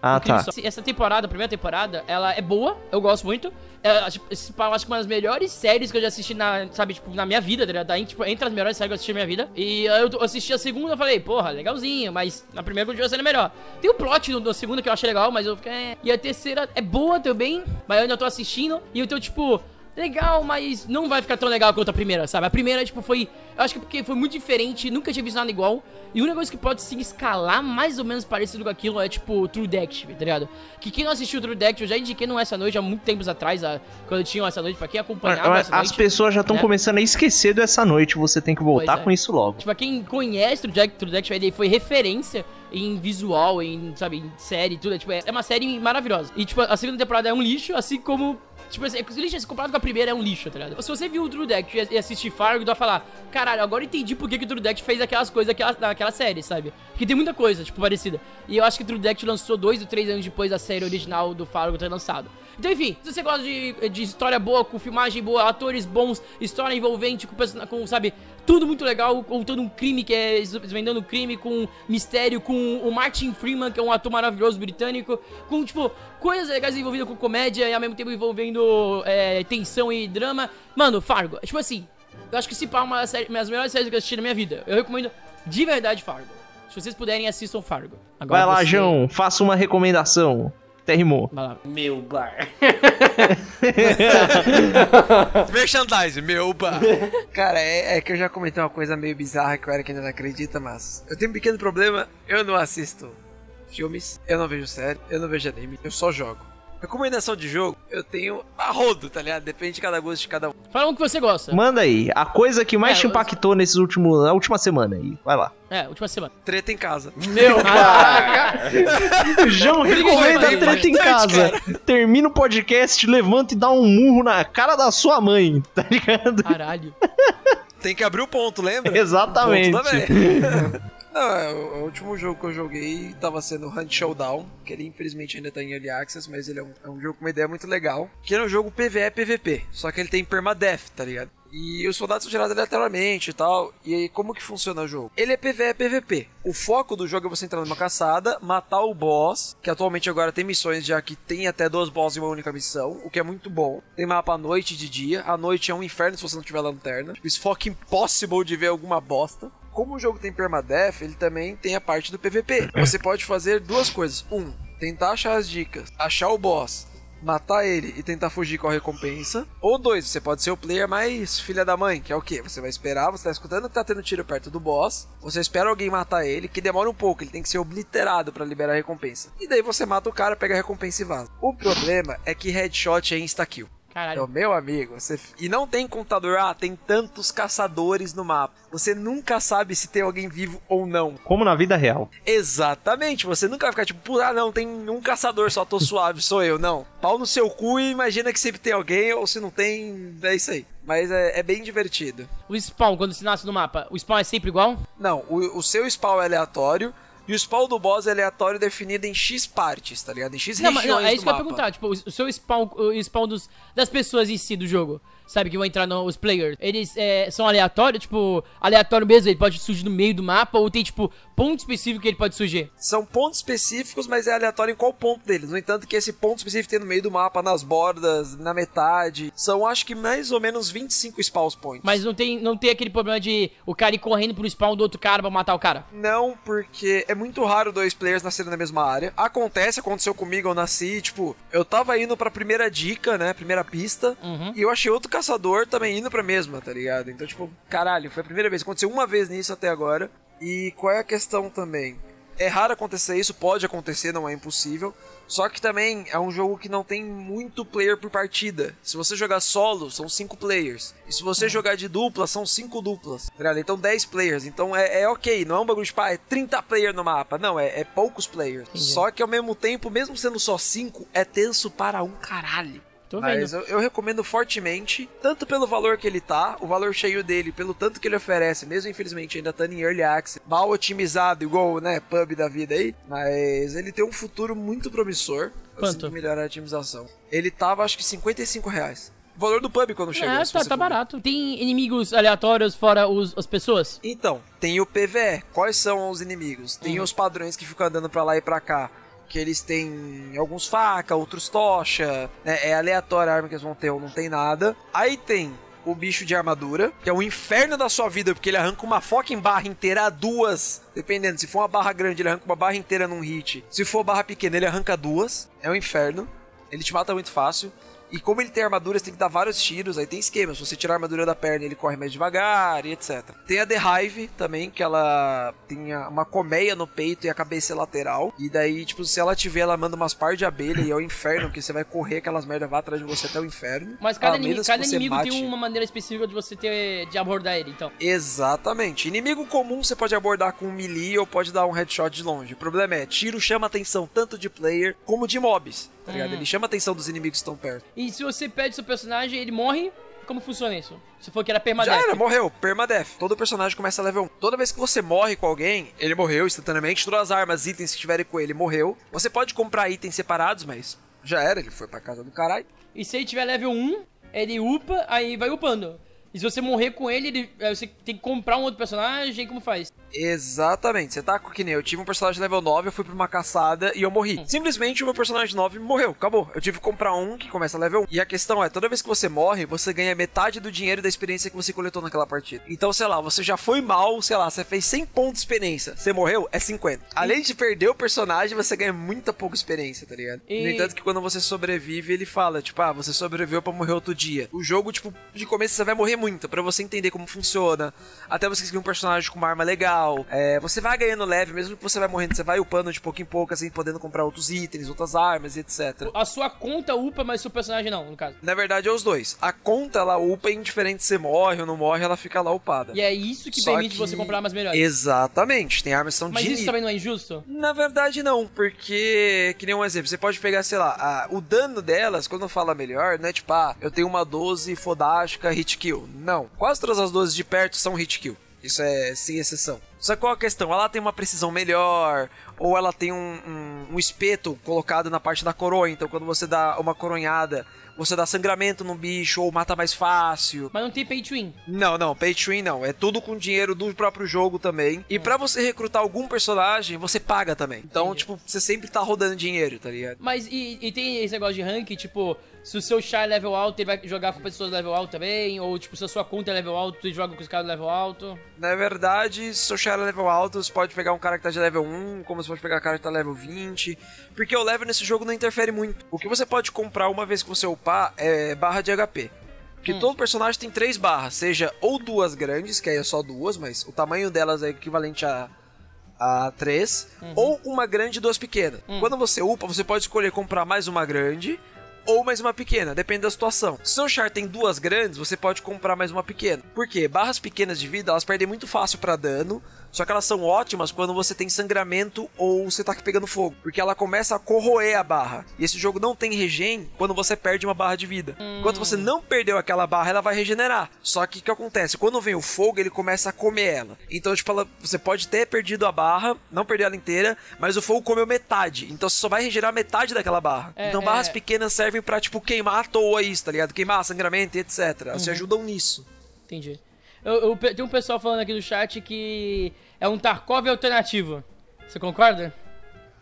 Ah, tá.
Essa temporada, a primeira temporada, ela é boa, eu gosto muito. É, tipo, eu acho que uma das melhores séries que eu já assisti na, sabe, tipo, na minha vida, tá ligado? Tipo, entre as melhores séries que eu assisti na minha vida. E eu eu assisti a segunda e falei, porra, legalzinho, mas na primeira continua sendo melhor. Tem o plot da segunda que eu achei legal, mas eu fiquei. "É". E a terceira é boa também, mas eu ainda tô assistindo. E eu tô, tipo, legal, mas não vai ficar tão legal quanto a primeira, sabe? A primeira, tipo, foi. Eu acho que porque foi muito diferente, nunca tinha visto nada igual. E a única coisa que pode se escalar mais ou menos parecido com aquilo é, tipo, True Detective, tá ligado? Que quem não assistiu True Detective, eu já indiquei no Essa Noite há muito tempos atrás, a- quando tinha o Essa Noite, pra quem acompanhava Essa
As
Noite.
pessoas já estão
né?
começando a esquecer dessa noite, você tem que voltar
é.
com isso logo.
Tipo, quem conhece True Detective, True Detective ele foi referência em visual, em, sabe, em série, tudo. É, tipo, é é uma série maravilhosa. E, tipo, a segunda temporada é um lixo, assim como Tipo assim, lixo, assim, comparado com a primeira, é um lixo, tá ligado? Se você viu o True Deck e assistir Fargo, dá pra falar, caralho, agora entendi por que, que o True Deck fez aquelas coisas naquela série, sabe? Porque tem muita coisa, tipo, parecida. E eu acho que o True Deck lançou dois ou três anos depois da série original do Fargo ter lançado. Então, enfim, se você gosta de, de história boa, com filmagem boa, atores bons, história envolvente, com, com sabe, tudo muito legal, contando um crime que é desvendando um crime, com mistério, com o Martin Freeman, que é um ator maravilhoso britânico, com, tipo, coisas legais envolvidas com comédia e ao mesmo tempo envolvendo é, tensão e drama. Mano, Fargo, tipo assim, eu acho que se pá é uma das melhores séries que eu assisti na minha vida. Eu recomendo de verdade Fargo. Se vocês puderem, assistam Fargo. Agora
Vai lá,
você-
João, faça uma recomendação. Até rimou.
Meu bar.
Merchandise, meu bar. Cara, é, é que eu já comentei uma coisa meio bizarra que o Eric ainda não acredita, mas eu tenho um pequeno problema, eu não assisto filmes, eu não vejo série, eu não vejo anime, eu só jogo. Recomendação de jogo, eu tenho a rodo, tá ligado? Depende de cada gosto de cada um.
Fala um que você gosta.
Manda aí, a coisa que mais
É,
te
eu-
impactou nesses últimos, na última semana aí. Vai lá.
É, última semana.
Treta em casa.
Meu bar.
O João recomenda
Bastante,
treta em casa. Termina o podcast, levanta e dá um murro na cara da sua mãe, tá ligado?
Caralho.
Tem que abrir o ponto, lembra?
Exatamente.
Ponto também. Não, é, o, último jogo que eu joguei tava sendo Hunt Showdown, que ele infelizmente ainda tá em Early Access, mas ele é um, é um jogo com uma ideia muito legal. Que é um jogo PvE PVP, só que ele tem permadeath, tá ligado? E os soldados são gerados aleatoriamente e tal. E aí, como que funciona o jogo? Ele é PvE PVP. O foco do jogo é você entrar numa caçada, matar o boss, que atualmente agora tem missões já que tem até dois bosses em uma única missão, o que é muito bom. Tem mapa à noite e de dia. A noite é um inferno se você não tiver lanterna. Esse foco impossible de ver alguma bosta. Como o jogo tem permadeath, ele também tem a parte do PVP. Você pode fazer duas coisas. Um, tentar achar as dicas, achar o boss, matar ele e tentar fugir com a recompensa. Ou dois, você pode ser o player mais filha da mãe, que é o quê? Você vai esperar, você tá escutando que tá tendo tiro perto do boss, você espera alguém matar ele, que demora um pouco, ele tem que ser obliterado pra liberar a recompensa. E daí você mata o cara, pega a recompensa e vaza. O problema é que headshot é insta-kill. Então,
Caralho.
meu amigo, você... e não tem contador, ah, tem tantos caçadores no mapa. Você nunca sabe se tem alguém vivo ou não.
Como na vida real.
Exatamente, você nunca vai ficar tipo, "Pô, ah não, tem um caçador só, tô suave, sou eu. Não, pau no seu cu e imagina que sempre tem alguém, ou se não tem, é isso aí. Mas é, é bem divertido.
O spawn, quando se nasce no mapa, o spawn é sempre igual?
Não, o, o seu spawn é aleatório, e o spawn do boss é aleatório definido em X partes, tá ligado? Em X
Não,
regiões
não, é isso que eu ia perguntar. Tipo, o seu spawn, o spawn dos, das pessoas em si do jogo, sabe, que vão entrar nos players, eles é, são aleatórios? Tipo, aleatório mesmo, ele pode surgir no meio do mapa, ou tem, tipo, ponto específico que ele pode surgir?
São pontos específicos, mas é aleatório em qual ponto deles. No entanto, que esse ponto específico tem no meio do mapa, nas bordas, na metade. São, acho que, mais ou menos 25 spawn points.
Mas não tem, não tem aquele problema de o cara ir correndo pro spawn do outro cara pra matar o cara.
Não, porque é muito raro dois players nascerem na mesma área. Acontece, aconteceu comigo, eu nasci, tipo, eu tava indo pra primeira dica, né, primeira pista,
Uhum.
e eu achei outro caçador também indo pra mesma, tá ligado? Então, tipo, caralho, foi a primeira vez. Aconteceu uma vez nisso até agora. E qual é a questão também? É raro acontecer isso, pode acontecer, não é impossível. Só que também é um jogo que não tem muito player por partida. Se você jogar solo, são 5 players. E se você jogar de dupla, são 5 duplas. Tá? Então 10 players. Então é, é ok, não é um bagulho de pá, é 30 players no mapa. Não, é, é poucos players. Só que ao mesmo tempo, mesmo sendo só 5, é tenso para um caralho.
Tô vendo.
Mas eu, eu recomendo fortemente, tanto pelo valor que ele tá, o valor cheio dele, pelo tanto que ele oferece, mesmo infelizmente ainda estando em early access, mal otimizado, igual, né, pub da vida aí, mas ele tem um futuro muito promissor.
Quanto?
Assim melhorar a otimização. Ele tava, acho que 55 reais. O valor do pub quando chegou.
É, tá, tá barato. Tem inimigos aleatórios fora os, as pessoas?
Então, tem o PVE. Quais são os inimigos? Tem
Uhum.
os padrões que ficam andando pra lá e pra cá. Que eles têm alguns faca, outros tocha. né? É aleatório a arma que eles vão ter ou não tem nada. Aí tem o bicho de armadura, que é o inferno da sua vida, porque ele arranca uma fucking barra inteira duas. Dependendo, se for uma barra grande, ele arranca uma barra inteira num hit. Se for barra pequena, ele arranca duas. É um inferno. Ele te mata muito fácil. E como ele tem armadura, você tem que dar vários tiros. Aí tem esquema. Se você tirar a armadura da perna, ele corre mais devagar e etc. Tem a The Hive também, que ela tem uma colmeia no peito e a cabeça é lateral. E daí, tipo, se ela tiver, ela manda umas par de abelha e é o inferno, que você vai correr aquelas merda vai atrás de você até o inferno.
Mas cada, inimigo, cada inimigo tem
mate-
uma maneira específica de você ter de abordar ele, então.
Exatamente. Inimigo comum você pode abordar com um melee ou pode dar um headshot de longe. O problema é, tiro chama atenção tanto de player como de mobs, tá ligado?
Hum.
Ele chama a atenção dos inimigos que estão perto.
E se você perde seu personagem, ele morre, como funciona isso? Se for que era
Já
permadeath.
era, morreu, permadeath. Todo personagem começa a level 1. Toda vez que você morre com alguém, ele morreu instantaneamente. Todas as armas, itens que tiverem com ele, morreu. Você pode comprar itens separados, mas já era, ele foi pra casa do caralho.
E se ele tiver level 1, ele upa, aí vai upando. E se você morrer com ele, ele- aí você tem que comprar um outro personagem, como faz?
Exatamente, você tá com que nem eu tive um personagem level 9, eu fui pra uma caçada e eu morri. Simplesmente o meu personagem 9 morreu, acabou. Eu tive que comprar um que começa level 1. E a questão é, toda vez que você morre, você ganha metade do dinheiro da experiência que você coletou naquela partida. Então, sei lá, você já foi mal, sei lá, você fez 100 pontos de experiência. Você morreu, é 50. Além de perder o personagem, você ganha muita pouca experiência, tá ligado?
E-
No entanto que quando você sobrevive, ele fala, tipo, ah, você sobreviveu pra morrer outro dia. O jogo, tipo, de começo você vai morrer muito, pra você entender como funciona. Até você conseguir um personagem com uma arma legal. É, você vai ganhando leve, mesmo que você vai morrendo, você vai upando de pouco em pouco, assim, podendo comprar outros itens, outras armas, e etc.
A sua conta upa, mas seu personagem não, no caso.
Na verdade, é os dois. A conta, ela upa indiferente se você morre ou não morre, ela fica lá upada.
E é isso que
Só
permite
que-
você comprar armas melhores.
Exatamente, tem armas que são
Mas
de
isso também não é injusto?
Na verdade, não, porque, que nem um exemplo, você pode pegar, sei lá, a- o dano delas, quando fala melhor, não é tipo, ah, eu tenho uma 12 fodástica hit kill. Não, quase todas as 12 de perto são hit kill. Isso é sem exceção. Só que qual a questão? Ela tem uma precisão melhor, ou ela tem um, um, um espeto colocado na parte da coroa, então quando você dá uma coronhada, você dá sangramento no bicho, ou mata mais fácil.
Mas não tem pay to win.
Não, não, pay to win não. É tudo com dinheiro do próprio jogo também. E pra você recrutar algum personagem, você paga também. Então,
Entendi.
tipo, você sempre tá rodando dinheiro, tá ligado?
Mas e, e tem esse negócio de rank, tipo, se o seu char é level alto, ele vai jogar com pessoas level alto também? Ou tipo, se a sua conta é level alto, ele joga com os caras level alto?
Na verdade, se seu share é level alto, você pode pegar um cara que tá de level 1, como você pode pegar um cara que tá level 20. Porque o level nesse jogo não interfere muito. O que você pode comprar uma vez que você upar é barra de HP. Porque todo personagem tem três barras, seja ou duas grandes, que aí é só duas, mas o tamanho delas é equivalente a, a três, ou uma grande e duas pequenas. Quando você upa, você pode escolher comprar mais uma grande ou mais uma pequena, depende da situação. Se seu char tem duas grandes, você pode comprar mais uma pequena. Por quê? Barras pequenas de vida, elas perdem muito fácil pra dano, só que elas são ótimas quando você tem sangramento ou você tá pegando fogo, porque ela começa a corroer a barra. E esse jogo não tem regen quando você perde uma barra de vida. Enquanto você não perdeu aquela barra, ela vai regenerar. Só que o que acontece? Quando vem o fogo, ele começa a comer ela. Então, tipo, ela- você pode ter perdido a barra, não perder ela inteira, mas o fogo comeu metade. Então você só vai regenerar metade daquela barra.
É,
então barras
é.
pequenas servem pra, tipo, queimar à toa isso, tá ligado? Queimar sangramento e etc. Elas te ajudam nisso.
Entendi. Eu, eu, tem um pessoal falando aqui no chat que é um Tarkov alternativo. Você concorda?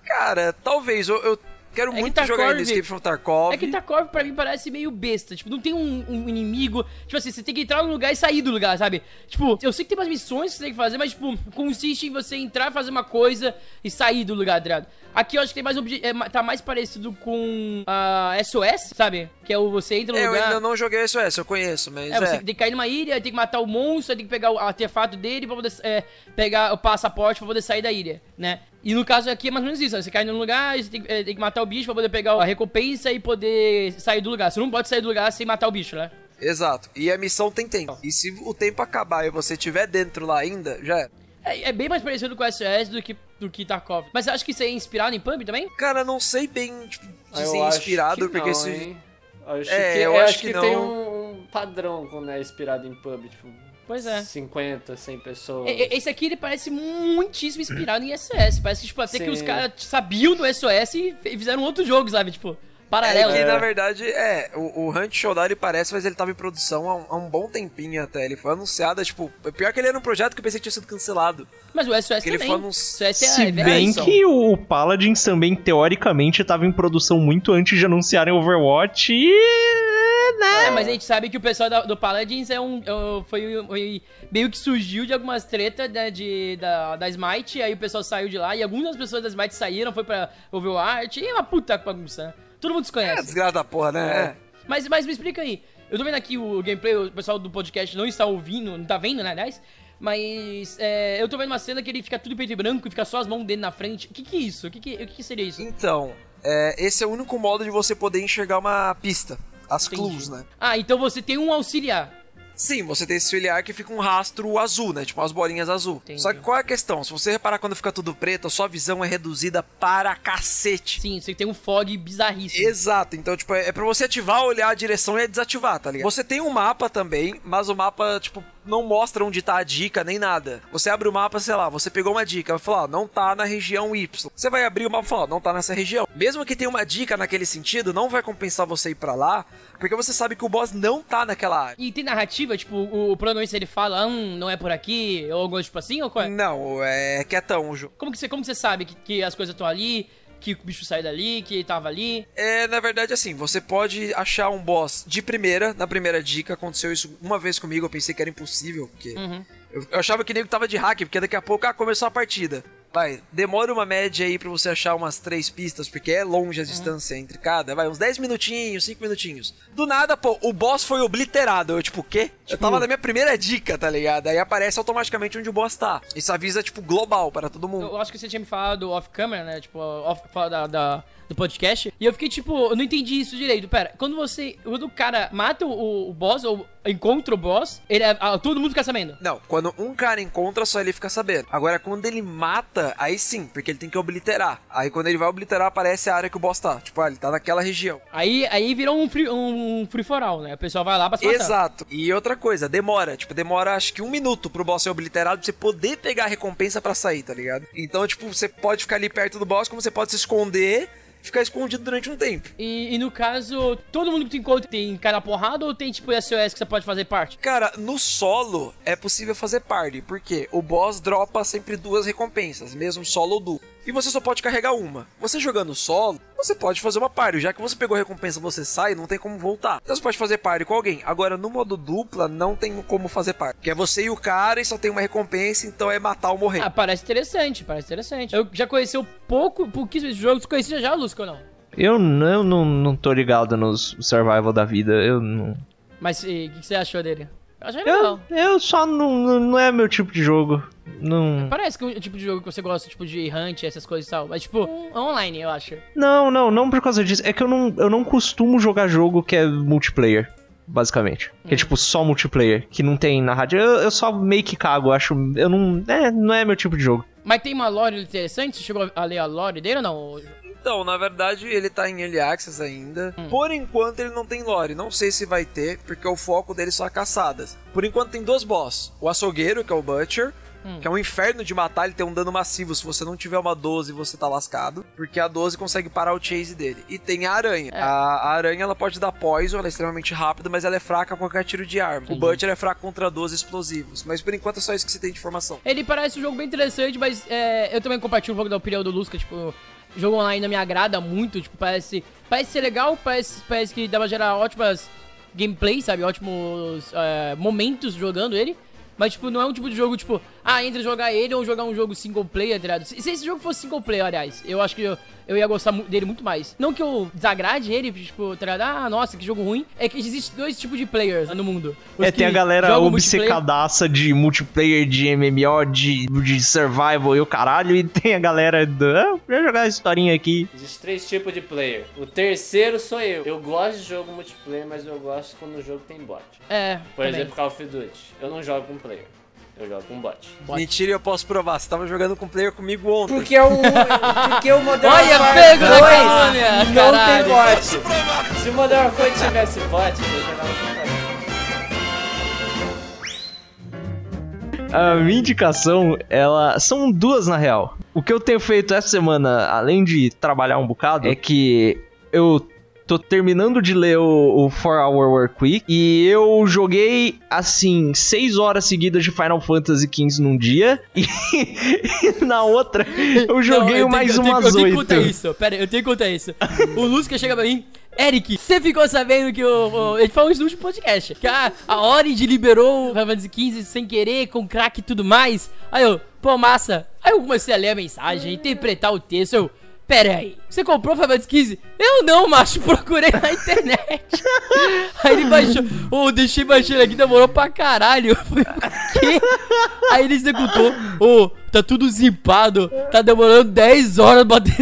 Cara, talvez. Eu, eu quero
É
muito jogar
Tarkov-
from Tarkov.
É que Tarkov pra mim parece meio besta. Tipo, não tem um, um inimigo. Tipo assim, você tem que entrar no lugar e sair do lugar, sabe? Tipo, eu sei que tem umas missões que você tem que fazer, mas, tipo, consiste em você entrar, fazer uma coisa e sair do lugar, tá ligado? Aqui eu acho que tem mais obje- é, tá mais parecido com a SOS, sabe? Que é o você entra no
É, eu
lugar.
ainda não joguei SOS, eu conheço, mas
É,
é.
você tem que cair numa ilha, tem que matar o monstro, tem que pegar o artefato dele pra poder é, pegar o passaporte pra poder sair da ilha, né? E no caso aqui é mais ou menos isso, né? você cai num lugar, você tem, que- é, tem que matar o bicho pra poder pegar a recompensa e poder sair do lugar. Você não pode sair do lugar sem matar o bicho, né?
Exato. E a missão tem tempo. E se o tempo acabar e você estiver dentro lá ainda, já é.
É, é bem mais parecido com o SOS do que, do que Tarkov. Mas você acha que isso é inspirado em Pump também?
Cara, não sei bem, tipo,
Ah,
dizer
acho
inspirado,
que
porque
não, hein? Acho
É,
que,
eu
eu
acho
acho
que
que,
não.
tem um, um padrão quando é inspirado em pub, tipo,
Pois é.
50, 100 pessoas.
Esse aqui ele parece muitíssimo inspirado em SOS. Parece que, tipo, até que os caras sabiam do SOS e fizeram outro jogo, sabe? Tipo, paralelo.
É que,
É.
na verdade, é, o, o Hunt Showdown ele parece, mas ele tava em produção há um, há um bom tempinho até. Ele foi anunciado, tipo, pior que ele era um projeto que eu pensei que tinha sido cancelado.
Mas o SOS
Que ele
também.
foi anun-
SOS é
Se
é
bem que o Paladins também, teoricamente, tava em produção muito antes de anunciarem Overwatch e. né?
É, mas a gente sabe que o pessoal da- do Paladins é um, é foi, foi- meio que surgiu de algumas tretas né, de, da, da Smite, aí o pessoal saiu de lá e algumas pessoas da Smite saíram, foi pra Overwatch, e é uma puta bagunça. Todo mundo se
É,
conhece.
desgraça da porra, né?
Mas, mas me explica aí. Eu tô vendo aqui o gameplay, o pessoal do podcast não está ouvindo, não tá vendo, né, aliás? Mas é, eu tô vendo uma cena que ele fica tudo preto e branco e fica só as mãos dele na frente. O que que é isso? O que que, o que que seria isso?
Então, é, esse é o único modo de você poder enxergar uma pista. As
Entendi.
clues, né?
Ah, então você tem um auxiliar.
Sim, você tem esse filiar que fica um rastro azul, né? Tipo umas bolinhas azul.
Entendi.
Só que qual é a questão? Se você reparar quando fica tudo preto, a sua visão é reduzida para cacete.
Sim, você tem um fog bizarríssimo.
Exato, então, tipo, é é pra você ativar, olhar a direção e desativar, tá ligado? Você tem um mapa também, mas o mapa, tipo, não mostra onde tá a dica nem nada. Você abre o mapa, sei lá, você pegou uma dica, vai falar, não tá na região Y. Você vai abrir o mapa e falar, não tá nessa região. Mesmo que tenha uma dica naquele sentido, não vai compensar você ir pra lá, porque você sabe que o boss não tá naquela área.
E tem narrativa, tipo, o, o protagonista ele fala, hum, não é por aqui, ou algo tipo assim, ou qual é?
Não, é quietão o jogo.
Como que você, como que você sabe que, que as coisas estão ali, que o bicho saiu dali, que ele tava ali?
É, na verdade, assim, você pode achar um boss de primeira, na primeira dica. Aconteceu isso uma vez comigo, eu pensei que era impossível, porque
Uhum.
eu, eu achava que nego tava de hack, porque daqui a pouco, ah, começou a partida. Vai, demora uma média aí pra você achar umas três pistas, porque é longe a distância entre cada. Vai, uns 10 minutinhos, 5 minutinhos. Do nada, pô, o boss foi obliterado. Eu, tipo, o quê? Eu tava na minha primeira dica, tá ligado? Aí aparece automaticamente onde o boss tá. Isso avisa, tipo, global para todo mundo.
Eu acho que você tinha me falado off-camera, né? Tipo, off da, da- do podcast. E eu fiquei tipo, eu não entendi isso direito. Pera, quando você. Quando o cara mata o, o boss, ou encontra o boss, ele é- ah, todo mundo fica sabendo.
Não, quando um cara encontra, só ele fica sabendo. Agora, quando ele mata, aí sim, porque ele tem que obliterar. Aí quando ele vai obliterar, aparece a área que o boss tá. Tipo, ah, ele tá naquela região.
Aí, aí virou um free, um free for all, né? O pessoal vai lá pra se matar.
Exato. E outra coisa, demora. Tipo, demora acho que um minuto pro boss ser obliterado pra você poder pegar a recompensa pra sair, tá ligado? Então, tipo, você pode ficar ali perto do boss, como você pode se esconder ficar escondido durante um tempo.
E, e no caso, todo mundo que tu encontra tem cara porrada ou tem tipo SOS que você pode fazer parte?
Cara, no solo é possível fazer party, porque o boss dropa sempre duas recompensas, mesmo solo ou duo. E você só pode carregar uma. Você jogando solo, você pode fazer uma party. Já que você pegou a recompensa você sai, não tem como voltar. Então você pode fazer party com alguém. Agora, no modo dupla, não tem como fazer party. Que é você e o cara e só tem uma recompensa, então é matar ou morrer.
Ah, parece interessante, parece interessante. Eu já conheci um pouco, pouquíssimos jogos. Tu conhecia já, Lusco, ou não?
Eu não, não, não tô ligado nos survival da vida. Eu não.
Mas e, o que, que você achou dele? Eu achei legal.
Eu, eu só não, não. Não é meu tipo de jogo. Não.
Parece que é um tipo de jogo que você gosta, tipo de hunt, essas coisas e tal. Mas, tipo, online, eu acho.
Não, não, não por causa disso. É que eu não, eu não costumo jogar jogo que é multiplayer. Basicamente. Que é tipo só multiplayer. Que não tem narrativa. Eu, eu só meio que cago, acho. Eu não. É, não é meu tipo de jogo.
Mas tem uma lore interessante? Você chegou a ler a lore dele ou não?
Então, na verdade, ele tá em Early Access ainda. Por enquanto, ele não tem lore. Não sei se vai ter, porque o foco dele são caçadas. Por enquanto, tem dois boss. O açougueiro, que é o Butcher. Que é um inferno de matar, ele tem um dano massivo. Se você não tiver uma 12, você tá lascado. Porque a 12 consegue parar o chase dele. E tem a aranha.
É.
A, a aranha ela pode dar poison, ela é extremamente rápida, mas ela é fraca com qualquer tiro de arma. O
Entendi.
Butcher é fraco contra 12 explosivos. Mas por enquanto é só isso que você tem de informação.
Ele parece um jogo bem interessante, mas é, eu também compartilho um pouco da opinião do Lusca, tipo, jogo online não me agrada muito, tipo, parece, parece ser legal, parece, parece que dá pra gerar ótimas gameplays, sabe, ótimos é, momentos jogando ele, mas, tipo, não é um tipo de jogo, tipo, ah, entre jogar ele ou jogar um jogo single player, tá ligado? Se, se esse jogo fosse single player, aliás, eu acho que eu, eu ia gostar dele muito mais. Não que eu desagrade ele, tipo, tá ligado? Ah, nossa, que jogo ruim. É que existem dois tipos de players no mundo. Os
É, tem a galera
multiplayer-
obcecadaça de multiplayer, de MMO, de, de survival e o caralho. E tem a galera do. Ah, vou jogar essa historinha aqui.
Existem três tipos de player. O terceiro sou eu. Eu gosto de jogo multiplayer, mas eu gosto quando o jogo tem bot.
É,
Por
também.
exemplo, Call of Duty. Eu não jogo com player. Eu jogo com bot.
Bot.
Mentira, eu posso provar. Você tava jogando com player comigo ontem.
Porque é o, porque o Modern
Olha,
Warfare
pego na
2
calúnia,
não
caralho.
tem bot. Se o Modern Warfare tivesse bot, eu jogava com bot.
A minha indicação, ela. São duas na real. O que eu tenho feito essa semana, além de trabalhar um bocado, é que eu tô terminando de ler o, o 4 Hour Work Week e eu joguei, assim, 6 horas seguidas de Final Fantasy XV num dia e, na outra eu joguei
Não,
mais
tenho, eu
umas
tenho, Eu tenho que contar
8.
isso, pera eu tenho que contar isso. O Lusca chega pra mim, Eric, você ficou sabendo que o. o ele falou isso no último podcast. Que a, a Orange liberou o Final Fantasy XV sem querer, com crack e tudo mais. Aí eu, pô, massa. Aí eu comecei a ler a mensagem, interpretar o texto. Eu, pera aí, você comprou o Final Fantasy XV? Eu não, macho, procurei na internet. aí ele baixou, ô, deixei baixando aqui, demorou pra caralho. Eu falei, "Por quê? Aí ele executou, ô, tá tudo zipado, tá demorando 10 horas pra ter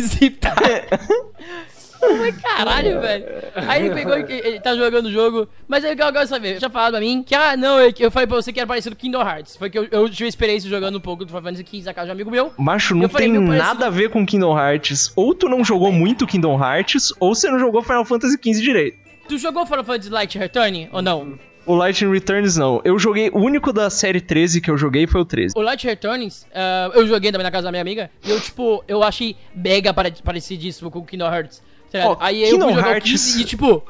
falei, caralho, velho. Aí ele pegou e ele tá jogando o jogo. Mas aí o que eu gosto de saber, já falado pra mim que, ah, não, eu, eu falei pra você que era parecido com Kingdom Hearts. Foi que eu, eu tive experiência jogando um pouco do Final Fantasy XV na casa de um amigo meu.
Macho, não
falei,
tem
parece-
nada a ver com Kingdom Hearts. Ou tu não jogou muito Kingdom Hearts, ou você não jogou Final Fantasy XV direito.
Tu jogou Final Fantasy Light Return ou não?
O Lightning Returns não. Eu joguei. O único da série 13 que eu joguei foi o 13.
O Light Returns, ah, eu joguei também na casa da minha amiga. E eu, tipo, eu achei mega pare- parecidíssimo com o Kingdom Hearts. Tá?
Ó,
Aí eu fui jogar
Hearts-
15 e, tipo,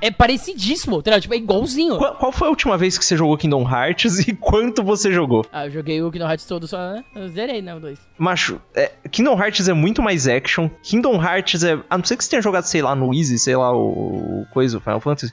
é parecidíssimo, tá? Tipo, é igualzinho.
Qual, qual foi a última vez que você jogou Kingdom Hearts e quanto você jogou?
Ah, eu joguei o Kingdom Hearts todo só, né? Eu zerei, né, o 2.
Macho, é, Kingdom Hearts é muito mais action. Kingdom Hearts é. A não ser que você tenha jogado, sei lá, no Easy, sei lá, o, coisa, o Final Fantasy.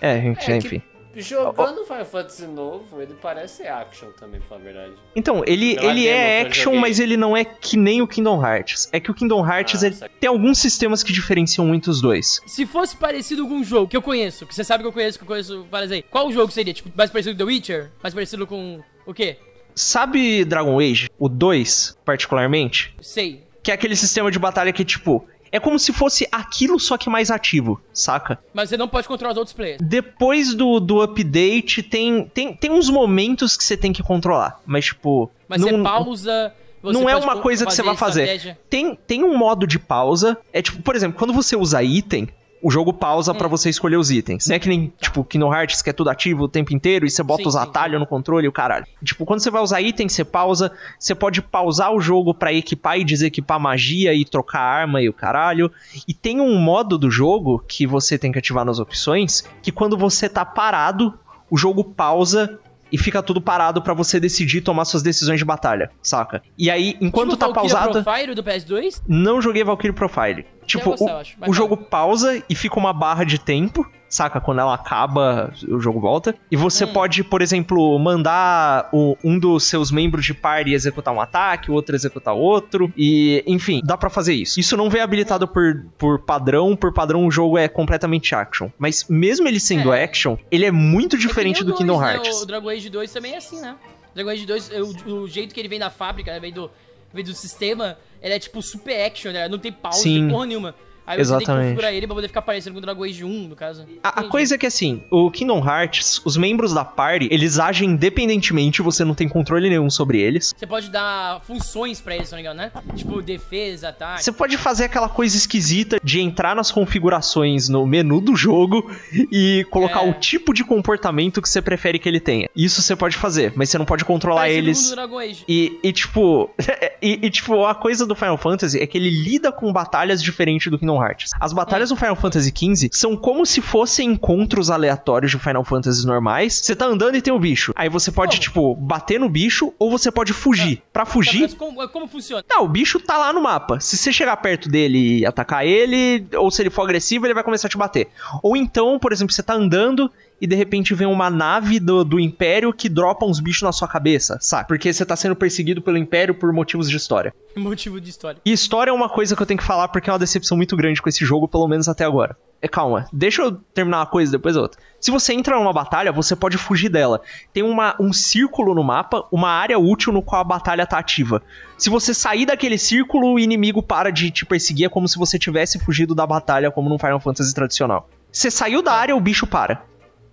É, gente,
É,
enfim.
Jogando Final Fantasy novo, ele parece action também, pra falar a verdade.
Então, ele,
Pela
ele é action, mas ele não é que nem o Kingdom Hearts. É que o Kingdom Hearts
Ah,
tem alguns sistemas que diferenciam muito os dois.
Se fosse parecido com um jogo que eu conheço, que você sabe que eu conheço, que eu conheço várias aí, qual jogo seria? Tipo, mais parecido com The Witcher? Mais parecido com o quê?
Sabe Dragon Age? O 2, particularmente?
Sei.
Que é aquele sistema de batalha que, tipo, é como se fosse aquilo, só que mais ativo, saca?
Mas você não pode controlar os outros players.
Depois do, do update, tem, tem, tem uns momentos que você tem que controlar. Mas, tipo.
Mas você pausa. Você
não é uma
co-
coisa que você vai fazer.
estratégia.
Tem, tem um modo de pausa. É tipo, por exemplo, quando você usa item, o jogo pausa
Hum.
pra você escolher os itens. Não é que nem, tipo, Kingdom Hearts, que é tudo ativo o tempo inteiro e você bota
Sim,
os atalhos no controle e o caralho. Tipo, quando você vai usar item, você pausa. Você pode pausar o jogo pra equipar e desequipar magia e trocar arma e o caralho. E tem um modo do jogo que você tem que ativar nas opções, que quando você tá parado, o jogo pausa e fica tudo parado pra você decidir tomar suas decisões de batalha, saca? E aí, enquanto
tipo,
tá
Valkyria
pausada,
Profile do PS2?
não joguei Valkyrie Profile. Tipo,
gostar,
o,
acho.
O jogo pausa e fica uma barra de tempo, saca? Quando ela acaba, o jogo volta. E você
Hum.
pode, por exemplo, mandar o- um dos seus membros de party executar um ataque, o outro executar outro. E, enfim, dá pra fazer isso. Isso não vem habilitado por, por padrão. Por padrão, o jogo é completamente action. Mas mesmo ele sendo
É.
action, ele é muito diferente
É que nem
do
o
Kingdom
2, né?
Hearts.
O Dragon Age 2 também é assim, né? Dragon Age 2, o, o jeito que ele vem da fábrica, né? vem do, vem do sistema, ele é tipo super action, né? Não tem pausa,
Sim.
porra nenhuma. Aí você tem que
Exatamente.
configurar ele pra poder ficar parecendo com o Dragon Age 1, no caso.
A, a coisa é que assim, o Kingdom Hearts, os membros da party, eles agem independentemente, você não tem controle nenhum sobre eles.
Você pode dar funções pra eles, se não me engano, né? Tipo, defesa, ataque.
Você pode fazer aquela coisa esquisita de entrar nas configurações no menu do jogo e colocar
É.
o tipo de comportamento que você prefere que ele tenha. Isso você pode fazer, mas você não pode controlar
o
eles.
do Dragon Age.
E, e, tipo, e, e, tipo, a coisa do Final Fantasy é que ele lida com batalhas diferentes do Kingdom Hearts. As batalhas do Final Fantasy XV são como se fossem encontros aleatórios de Final Fantasy normais. Você tá andando e tem o bicho. Aí você pode,
Como?
tipo, bater no bicho ou você pode fugir. Pra fugir,
Mas como, como funciona?
não, o bicho tá lá no mapa. Se você chegar perto dele e atacar ele, ou se ele for agressivo, ele vai começar a te bater. Ou então, por exemplo, você tá andando e de repente vem uma nave do, do Império que dropa uns bichos na sua cabeça, sabe? Porque você tá sendo perseguido pelo Império por motivos de história.
Motivo de história.
E história é uma coisa que eu tenho que falar porque é uma decepção muito grande com esse jogo, pelo menos até agora. É, calma, deixa eu terminar uma coisa depois outra. Se você entra numa batalha, você pode fugir dela. Tem uma, um círculo no mapa, uma área útil no qual a batalha tá ativa. Se você sair daquele círculo, o inimigo para de te perseguir, é como se você tivesse fugido da batalha, como num Final Fantasy tradicional. Você saiu da área, o bicho para.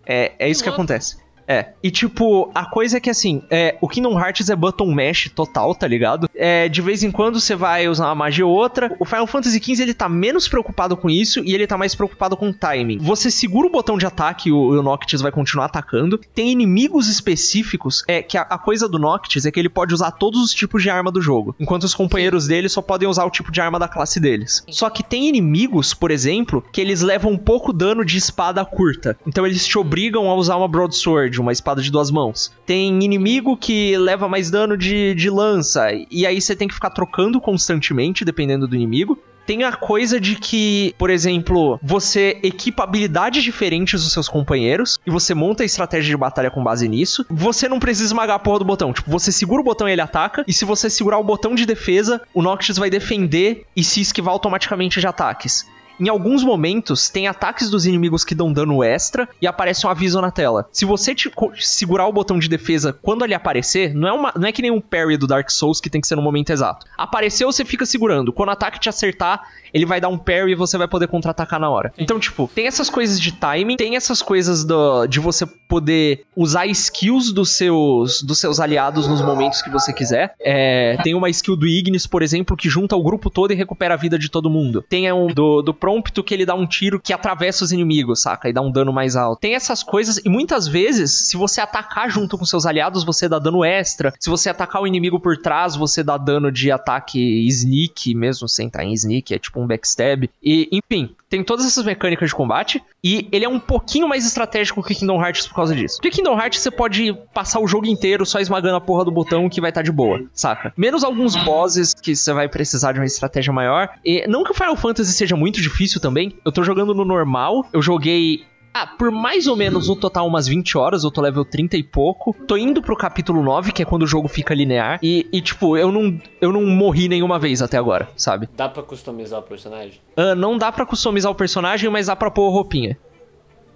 É, é isso que
louco.
acontece. É, e tipo, a coisa é que assim, é, o Kingdom Hearts é button mash total, tá ligado? É, de vez em quando você vai usar uma magia ou outra. O Final Fantasy XV ele tá menos preocupado com isso e ele tá mais preocupado com o timing. Você segura o botão de ataque e o, o Noctis vai continuar atacando. Tem inimigos específicos, é que a, a coisa do Noctis é que ele pode usar todos os tipos de arma do jogo, enquanto os companheiros dele só podem usar o tipo de arma da classe deles. Só que tem inimigos, por exemplo, que eles levam um pouco dano de espada curta. Então eles te obrigam a usar uma broadsword, uma espada de duas mãos. Tem inimigo que leva mais dano de, de lança, e aí você tem que ficar trocando constantemente, dependendo do inimigo. Tem a coisa de que, por exemplo, você equipa habilidades diferentes dos seus companheiros e você monta a estratégia de batalha com base nisso. Você não precisa esmagar a porra do botão. Tipo, você segura o botão e ele ataca. E se você segurar o botão de defesa, o Noctis vai defender e se esquivar automaticamente de ataques. Em alguns momentos, tem ataques dos inimigos que dão dano extra e aparece um aviso na tela. Se você te- segurar o botão de defesa quando ele aparecer, não é, uma, não é que nem um parry do Dark Souls que tem que ser no momento exato. Apareceu, você fica segurando. Quando o ataque te acertar, ele vai dar um parry e você vai poder contra-atacar na hora. Então, tipo, tem essas coisas de timing, tem essas coisas do, de você poder usar skills dos seus, dos seus aliados nos momentos que você quiser. É, tem uma skill do Ignis, por exemplo, que junta o grupo todo e recupera a vida de todo mundo. Tem um do, do Prompto que ele dá um tiro que atravessa os inimigos, saca? E dá um dano mais alto. Tem essas coisas, e muitas vezes, se você atacar junto com seus aliados, você dá dano extra. Se você atacar o inimigo por trás, você dá dano de ataque sneak, mesmo sem estar em sneak, é tipo um backstab. E, enfim, tem todas essas mecânicas de combate. E ele é um pouquinho mais estratégico que Kingdom Hearts por causa disso. Porque Kingdom Hearts você pode passar o jogo inteiro só esmagando a porra do botão que vai estar tá de boa, saca? Menos alguns bosses que você vai precisar de uma estratégia maior. E não que o Final Fantasy seja muito difícil também. Eu tô jogando no normal. Eu joguei ah, por mais ou menos no total umas 20 horas, eu tô level 30 e pouco. Tô indo pro capítulo 9, que é quando o jogo fica linear. E, e tipo, eu não, eu não morri nenhuma vez até agora, sabe?
Dá pra customizar o personagem?
Ah, não dá pra customizar o personagem, mas dá pra pôr roupinha.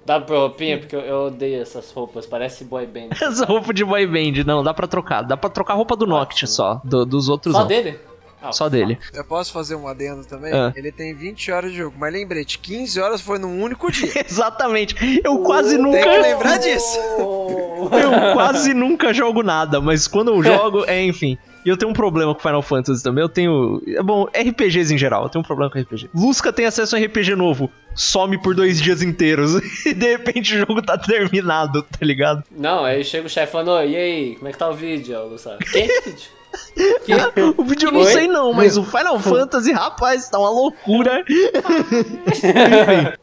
Dá pra roupinha? Porque eu odeio essas roupas, parece boy band.
Essa roupa de boy band, não, dá pra trocar. Dá pra trocar a roupa do Noct só, do, dos outros
Só
não.
dele? Ah,
Só dele.
Eu posso fazer um adendo também?
Ah.
Ele tem 20 horas de jogo, mas lembrete, 15 horas foi num único dia.
Exatamente. Eu quase nunca.
Tem que lembrar disso.
Eu quase nunca jogo nada, mas quando eu jogo, é, enfim. E eu tenho um problema com Final Fantasy também. Eu tenho. é Bom, RPGs em geral, eu tenho um problema com RPG. Lusca tem acesso a RPG novo, some por dois dias inteiros. E de repente o jogo tá terminado, tá ligado?
Não, aí chega o chefe falando, "Ô, e aí, como é que tá o vídeo, ô, Luciano? Que vídeo? Que?
O vídeo eu não
Oi?
sei não, mas o Final Fantasy, rapaz, tá uma loucura.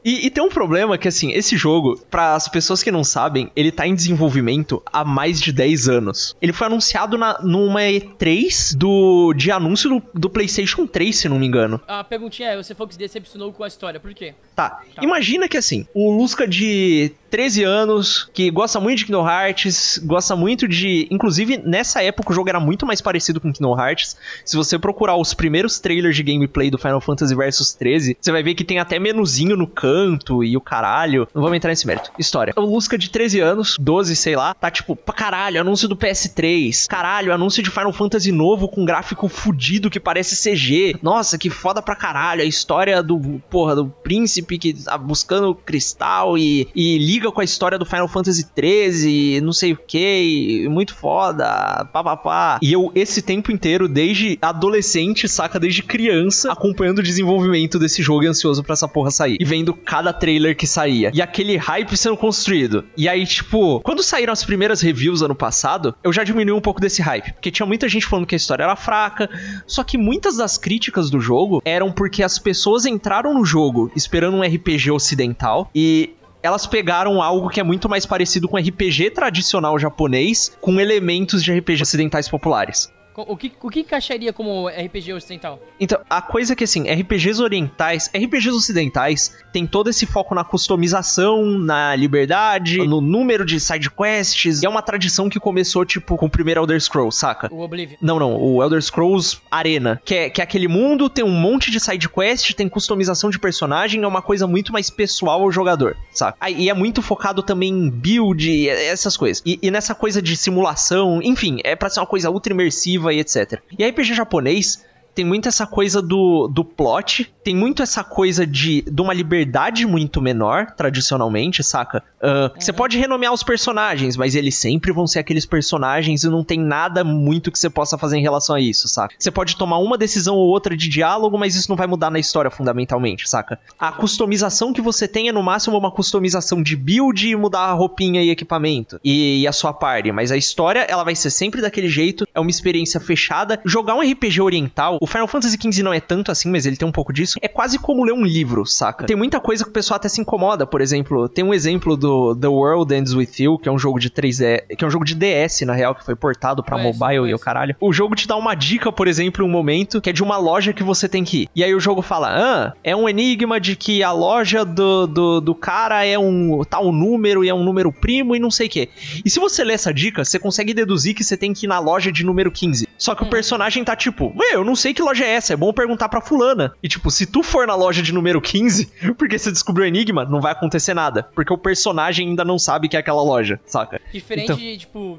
E, e tem um problema que, assim, esse jogo, para as pessoas que não sabem, ele tá em desenvolvimento há mais de 10 anos. Ele foi anunciado na, numa E3 do, de anúncio do, do PlayStation 3, se não me engano.
A perguntinha é, você falou que se decepcionou com a história, por quê?
Tá. Imagina que assim, o Lusca de 13 anos, que gosta muito de Kingdom Hearts, gosta muito de. Inclusive, nessa época o jogo era muito mais parecido com Kingdom Hearts. Se você procurar os primeiros trailers de gameplay do Final Fantasy Versus 13, você vai ver que tem até menuzinho no canto e o caralho. Não vamos entrar nesse mérito. História. O Lusca de 13 anos, 12, sei lá, tá tipo, pra caralho, anúncio do PS3. Caralho, anúncio de Final Fantasy novo com gráfico fudido que parece CG. Nossa, que foda pra caralho. A história do, porra, do príncipe que tá buscando cristal e, e liga com a história do Final Fantasy 13, não sei o que, muito foda, papapá. E eu, esse tempo inteiro, desde adolescente, saca, desde criança, acompanhando o desenvolvimento desse jogo e ansioso pra essa porra sair. E vendo cada trailer que saía. E aquele hype sendo construído. E aí, tipo, quando saíram as primeiras reviews ano passado, eu já diminui um pouco desse hype. Porque tinha muita gente falando que a história era fraca. Só que muitas das críticas do jogo eram porque as pessoas entraram no jogo esperando um RPG ocidental e elas pegaram algo que é muito mais parecido com RPG tradicional japonês, com elementos de RPG ocidentais populares.
O que, o que encaixaria como RPG ocidental?
Então, a coisa é que assim, RPGs orientais, RPGs ocidentais, tem todo esse foco na customização, na liberdade, no número de side quests. E é uma tradição que começou, tipo, com o primeiro Elder Scrolls, saca?
O Oblivion.
Não, não, o Elder Scrolls Arena, que é, que é aquele mundo, tem um monte de side quest, tem customização de personagem, é uma coisa muito mais pessoal ao jogador, saca? E é muito focado também em build, e essas coisas. E, e nessa coisa de simulação, enfim, é pra ser uma coisa ultra imersiva e etc. E RPG japonês tem muito essa coisa do, do plot, tem muito essa coisa de, de uma liberdade muito menor, tradicionalmente, saca? Ah, Você pode renomear os personagens, mas eles sempre vão ser aqueles personagens e não tem nada muito que você possa fazer em relação a isso, saca? Você pode tomar uma decisão ou outra de diálogo, mas isso não vai mudar na história fundamentalmente, saca? A customização que você tem é no máximo uma customização de build e mudar a roupinha e equipamento e, e a sua party, mas a história ela vai ser sempre daquele jeito, é uma experiência fechada. Jogar um RPG oriental, o Final Fantasy XV não é tanto assim, mas ele tem um pouco disso. É quase como ler um livro, saca? Tem muita coisa que o pessoal até se incomoda, por exemplo, tem um exemplo do The World Ends With You, que é um jogo de 3D, que é um jogo de DS na real, que foi portado pra
Conheço,
mobile e o caralho. O jogo te dá uma dica, por exemplo, em um momento, que é de uma loja que você tem que ir. E aí o jogo fala: "Ah, é um enigma de que a loja do, do, do cara é um tal número e é um número primo e não sei o quê". E se você ler essa dica, você consegue deduzir que você tem que ir na loja de número 15. Só que o personagem tá tipo, ué, eu não sei que loja é essa, é bom perguntar pra fulana. E tipo, se tu for na loja de número 15, porque você descobriu o enigma, não vai acontecer nada. Porque o personagem ainda não sabe que é aquela loja, saca?
Diferente
Então-
de, tipo,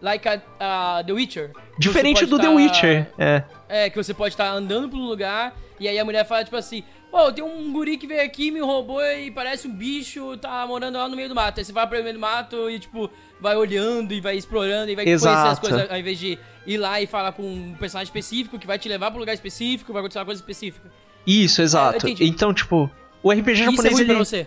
like a, a The Witcher.
Diferente do
pode
The
tá-
Witcher, é.
É, que você pode estar andando por um lugar e aí a mulher fala, tipo assim, Ô, tem um guri que veio aqui, me roubou e parece um bicho, tá morando lá no meio do mato. Aí você vai pro meio do mato e, tipo, vai olhando e vai explorando e vai conhecer as
Exato.
coisas, ao invés de ir lá e falar com um personagem específico que vai te levar pra um lugar específico, vai acontecer uma coisa específica.
Isso, exato.
eu entendi.
então, tipo, o RPG
Isso é
japonês
ruim
ele
pra você.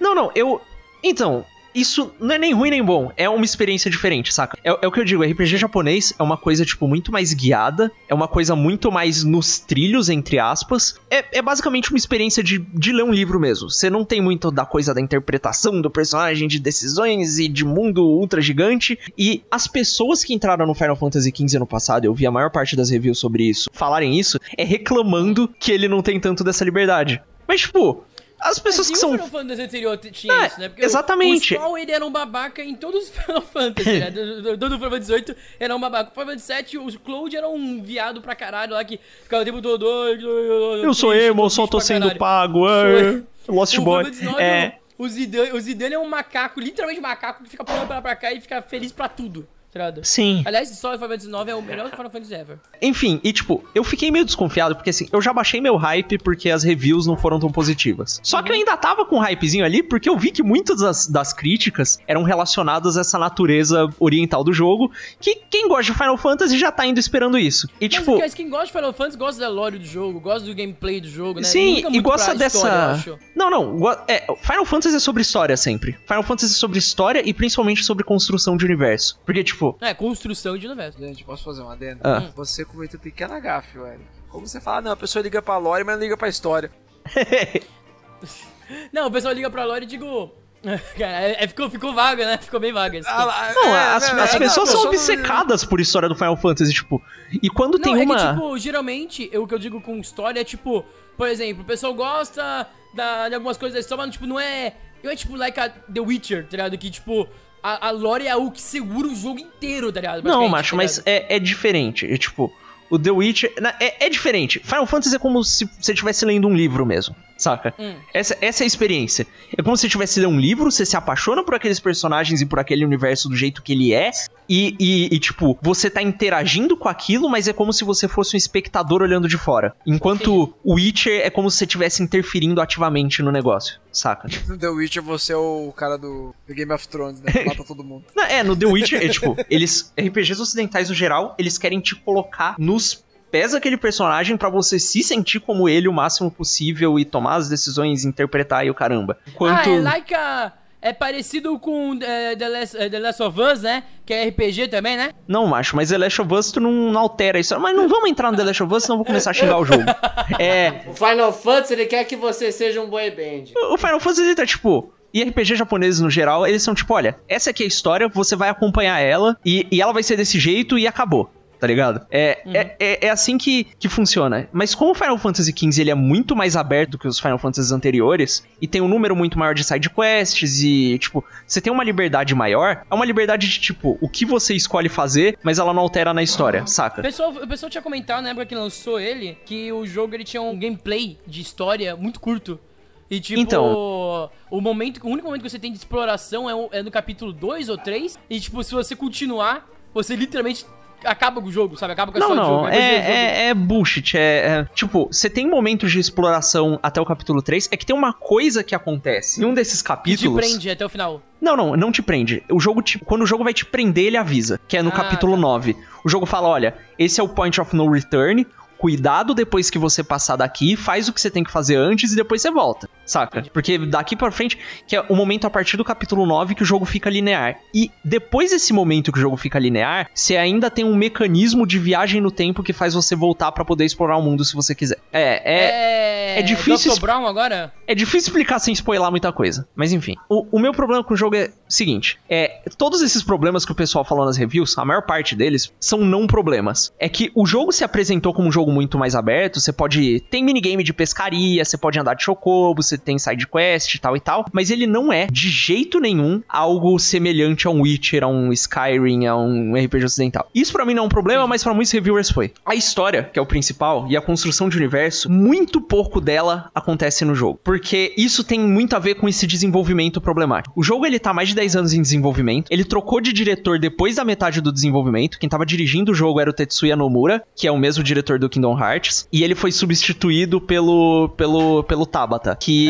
Não, não, eu. Então, isso não é nem ruim nem bom. É uma experiência diferente, saca? É, é o que eu digo, RPG japonês é uma coisa, tipo, muito mais guiada. É uma coisa muito mais nos trilhos, entre aspas. É, é basicamente uma experiência de, de ler um livro mesmo. Você não tem muito da coisa da interpretação do personagem, de decisões e de mundo ultra gigante. E as pessoas que entraram no Final Fantasy XV ano passado, eu vi a maior parte das reviews sobre isso, falarem isso, é reclamando que ele não tem tanto dessa liberdade. Mas, tipo. As pessoas
Mas
que
o
são
Final Fantasy anterior tinha
É,
isso, né?
exatamente.
O, o Skull, ele era um babaca em todos os Final Fantasy, né? Do, do, Final Fantasy VIII era um babaca. O Final Fantasy VII, o Cloud era um viado pra caralho lá que ficava o tempo todo...
Eu sou emo, só tô sendo pago. é. Lost Boy.
IX,
É.
o Zidane, o Zidane é um macaco, literalmente macaco, que fica pulando pra lá pra cá e fica feliz pra tudo,
Sim.
Aliás, só o Final Fantasy IX é o melhor Final Fantasy ever.
Enfim, e tipo, eu fiquei meio desconfiado, porque assim, eu já baixei meu hype porque as reviews não foram tão positivas. Só que eu ainda tava com um hypezinho ali, porque eu vi que muitas das, das críticas eram relacionadas a essa natureza oriental do jogo, que quem gosta de Final Fantasy já tá indo esperando isso. E
Mas
tipo.
mas quem gosta de Final Fantasy gosta da lore do jogo, gosta do gameplay do jogo, né?
Sim, e gosta
história,
dessa.
acho.
Não, não. É, Final Fantasy é sobre história sempre. Final Fantasy é sobre história e principalmente sobre construção de universo. Porque, tipo,
É, construção de universo.
Gente, posso fazer uma adenda?
Ah.
Você cometeu um pequena gafe, velho. Como você fala, não, a pessoa liga pra lore, mas não liga pra história.
Não, o pessoal liga pra lore e digo. Cara, é, é- ficou, ficou vaga, né? Ficou bem vaga. esse
Ah,
Não,
é,
as,
é,
as
é,
pessoas
não,
são
só não-
obcecadas por história do Final Fantasy, tipo. E quando
Não,
tem
é
uma.
que, tipo, geralmente, eu- o que eu digo com história é, tipo, por exemplo, o pessoal gosta da, de algumas coisas da história, mas, tipo, não é... Não é, tipo, like a The Witcher, tá ligado? Que, tipo, a, a lore é o que segura o jogo inteiro, tá ligado?
Não, macho,
tá
mas é, é diferente. É tipo, o The Witcher. na- É, é diferente. Final Fantasy é como se você estivesse lendo um livro mesmo, saca?
Hum.
Essa, essa é a experiência. É como se você estivesse lendo um livro, você se apaixona por aqueles personagens e por aquele universo do jeito que ele é. E, e- e, tipo, você tá interagindo com aquilo, mas é como se você fosse um espectador olhando de fora. Enquanto o Witcher é como se você estivesse interferindo ativamente no negócio, saca?
No The Witcher você é o cara do, do Game of Thrones, né? que Mata todo mundo.
Não, É, no The Witcher, é tipo, eles. RPGs ocidentais no geral, eles querem te colocar nos pés daquele personagem pra você se sentir como ele o máximo possível e tomar as decisões, interpretar e o caramba. Enquanto.
Ah, é like a... É parecido com é, The, Last, é, The Last of Us, né? Que é RPG também, né?
Não, macho, mas The Last of Us tu não, não altera isso. Mas não vamos entrar no The Last of Us, senão vou começar a xingar o jogo. É.
O Final Fantasy ele quer que você seja um boy band.
O Final Fantasy ele tá tipo. E RPG japoneses no geral, eles são tipo, olha, essa aqui é a história, você vai acompanhar ela e, e ela vai ser desse jeito e acabou. Tá ligado? É, é, é, é assim que, que funciona. Mas como o Final Fantasy XV ele é muito mais aberto que os Final Fantasies anteriores, e tem um número muito maior de side quests, e, tipo, você tem uma liberdade maior, é uma liberdade de, tipo, o que você escolhe fazer, mas ela não altera na história,
O
saca?
pessoal, o pessoal tinha comentado na época que lançou ele que o jogo ele tinha um gameplay de história muito curto. E tipo,
Então.
o momento, o único momento que você tem de exploração é, o- é no capítulo 2 ou 3. E tipo, se você continuar, você literalmente acaba com o jogo, sabe? Acaba com a
Não, não,
jogo.
é,
Depois do jogo-
é, é bullshit. É, é- tipo, você tem momentos de exploração até o capítulo 3. É que tem uma coisa que acontece. Em um desses
que te
capítulos.
prende até o final.
Não, não, não te prende. O jogo te- quando o jogo vai te prender, ele avisa, que é no
Ah,
capítulo
tá.
9. O jogo fala, olha, esse é o point of no return. Cuidado depois que você passar daqui, faz o que você tem que fazer antes e depois você volta, saca? Porque daqui pra frente, que é o momento a partir do capítulo 9 que o jogo fica linear. E depois desse momento que o jogo fica linear, você ainda tem um mecanismo de viagem no tempo que faz você voltar pra poder explorar o mundo se você quiser. É, é,
É.
é difícil
Dr. Brown agora?
é difícil explicar sem spoiler muita coisa. Mas enfim. O, o meu problema com o jogo é o seguinte: é. Todos esses problemas que o pessoal falou nas reviews, a maior parte deles são não problemas. É que o jogo se apresentou como um jogo muito mais aberto. Você pode. Tem minigame de pescaria, você pode andar de chocobo, você tem side quest e tal e tal, mas ele não é de jeito nenhum algo semelhante a um Witcher, a um Skyrim, a um RPG ocidental. Isso pra mim não é um problema, mas pra muitos reviewers foi. A história, que é o principal, e a construção de universo, muito pouco dela acontece no jogo, porque isso tem muito a ver com esse desenvolvimento problemático. O jogo ele tá mais de 10 anos em desenvolvimento, ele trocou de diretor depois da metade do desenvolvimento, quem tava dirigindo o jogo era o Tetsuya Nomura, que é o mesmo diretor do Kingdom Hearts, e ele foi substituído pelo pelo pelo Tabata, que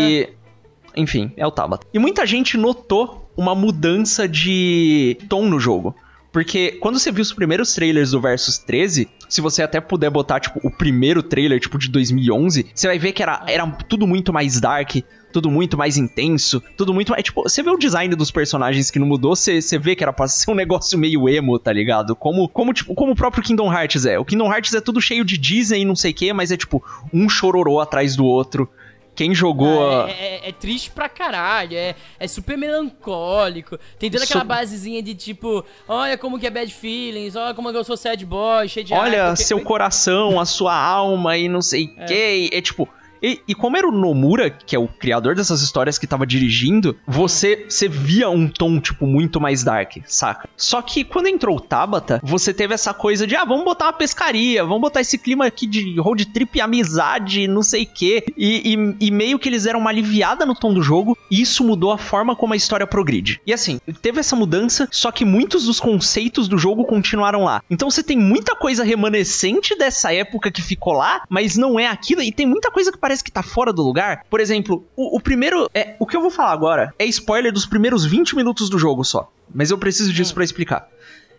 enfim, é o Tabata. E muita gente notou uma mudança de tom no jogo. Porque quando você viu os primeiros trailers do Versus 13, se você até puder botar, tipo, o primeiro trailer, tipo, de 2011, você vai ver que era, era tudo muito mais dark, tudo muito mais intenso, tudo muito mais. Tipo, você vê o design dos personagens que não mudou, você, você vê que era pra ser um negócio meio emo, tá ligado? Como, como, tipo, como o próprio Kingdom Hearts é. O Kingdom Hearts é tudo cheio de Disney e não sei o que, mas é tipo um chororô atrás do outro. Quem jogou.
Ah,
a-
é, é- é triste pra caralho, é, é super melancólico. Tem toda aquela
Su-
basezinha de tipo, olha como que é bad feelings, olha como que eu sou sad boy, cheio de
Olha,
raiva, porque-
seu coração, a sua alma e não sei o que. É tipo. E, e como era o Nomura, que é o criador dessas histórias que tava dirigindo, você, você via um tom, tipo, muito mais dark, saca? Só que quando entrou o Tabata, você teve essa coisa de, ah, vamos botar uma pescaria, vamos botar esse clima aqui de road trip amizade, não sei o quê. E, e, e meio que eles deram uma aliviada no tom do jogo, e isso mudou a forma como a história progride. E assim, teve essa mudança, só que muitos dos conceitos do jogo continuaram lá. Então você tem muita coisa remanescente dessa época que ficou lá, mas não é aquilo, e tem muita coisa que parece que tá fora do lugar. Por exemplo, o, o primeiro. É, o que eu vou falar agora é spoiler dos primeiros 20 minutos do jogo só. Mas eu preciso disso pra explicar.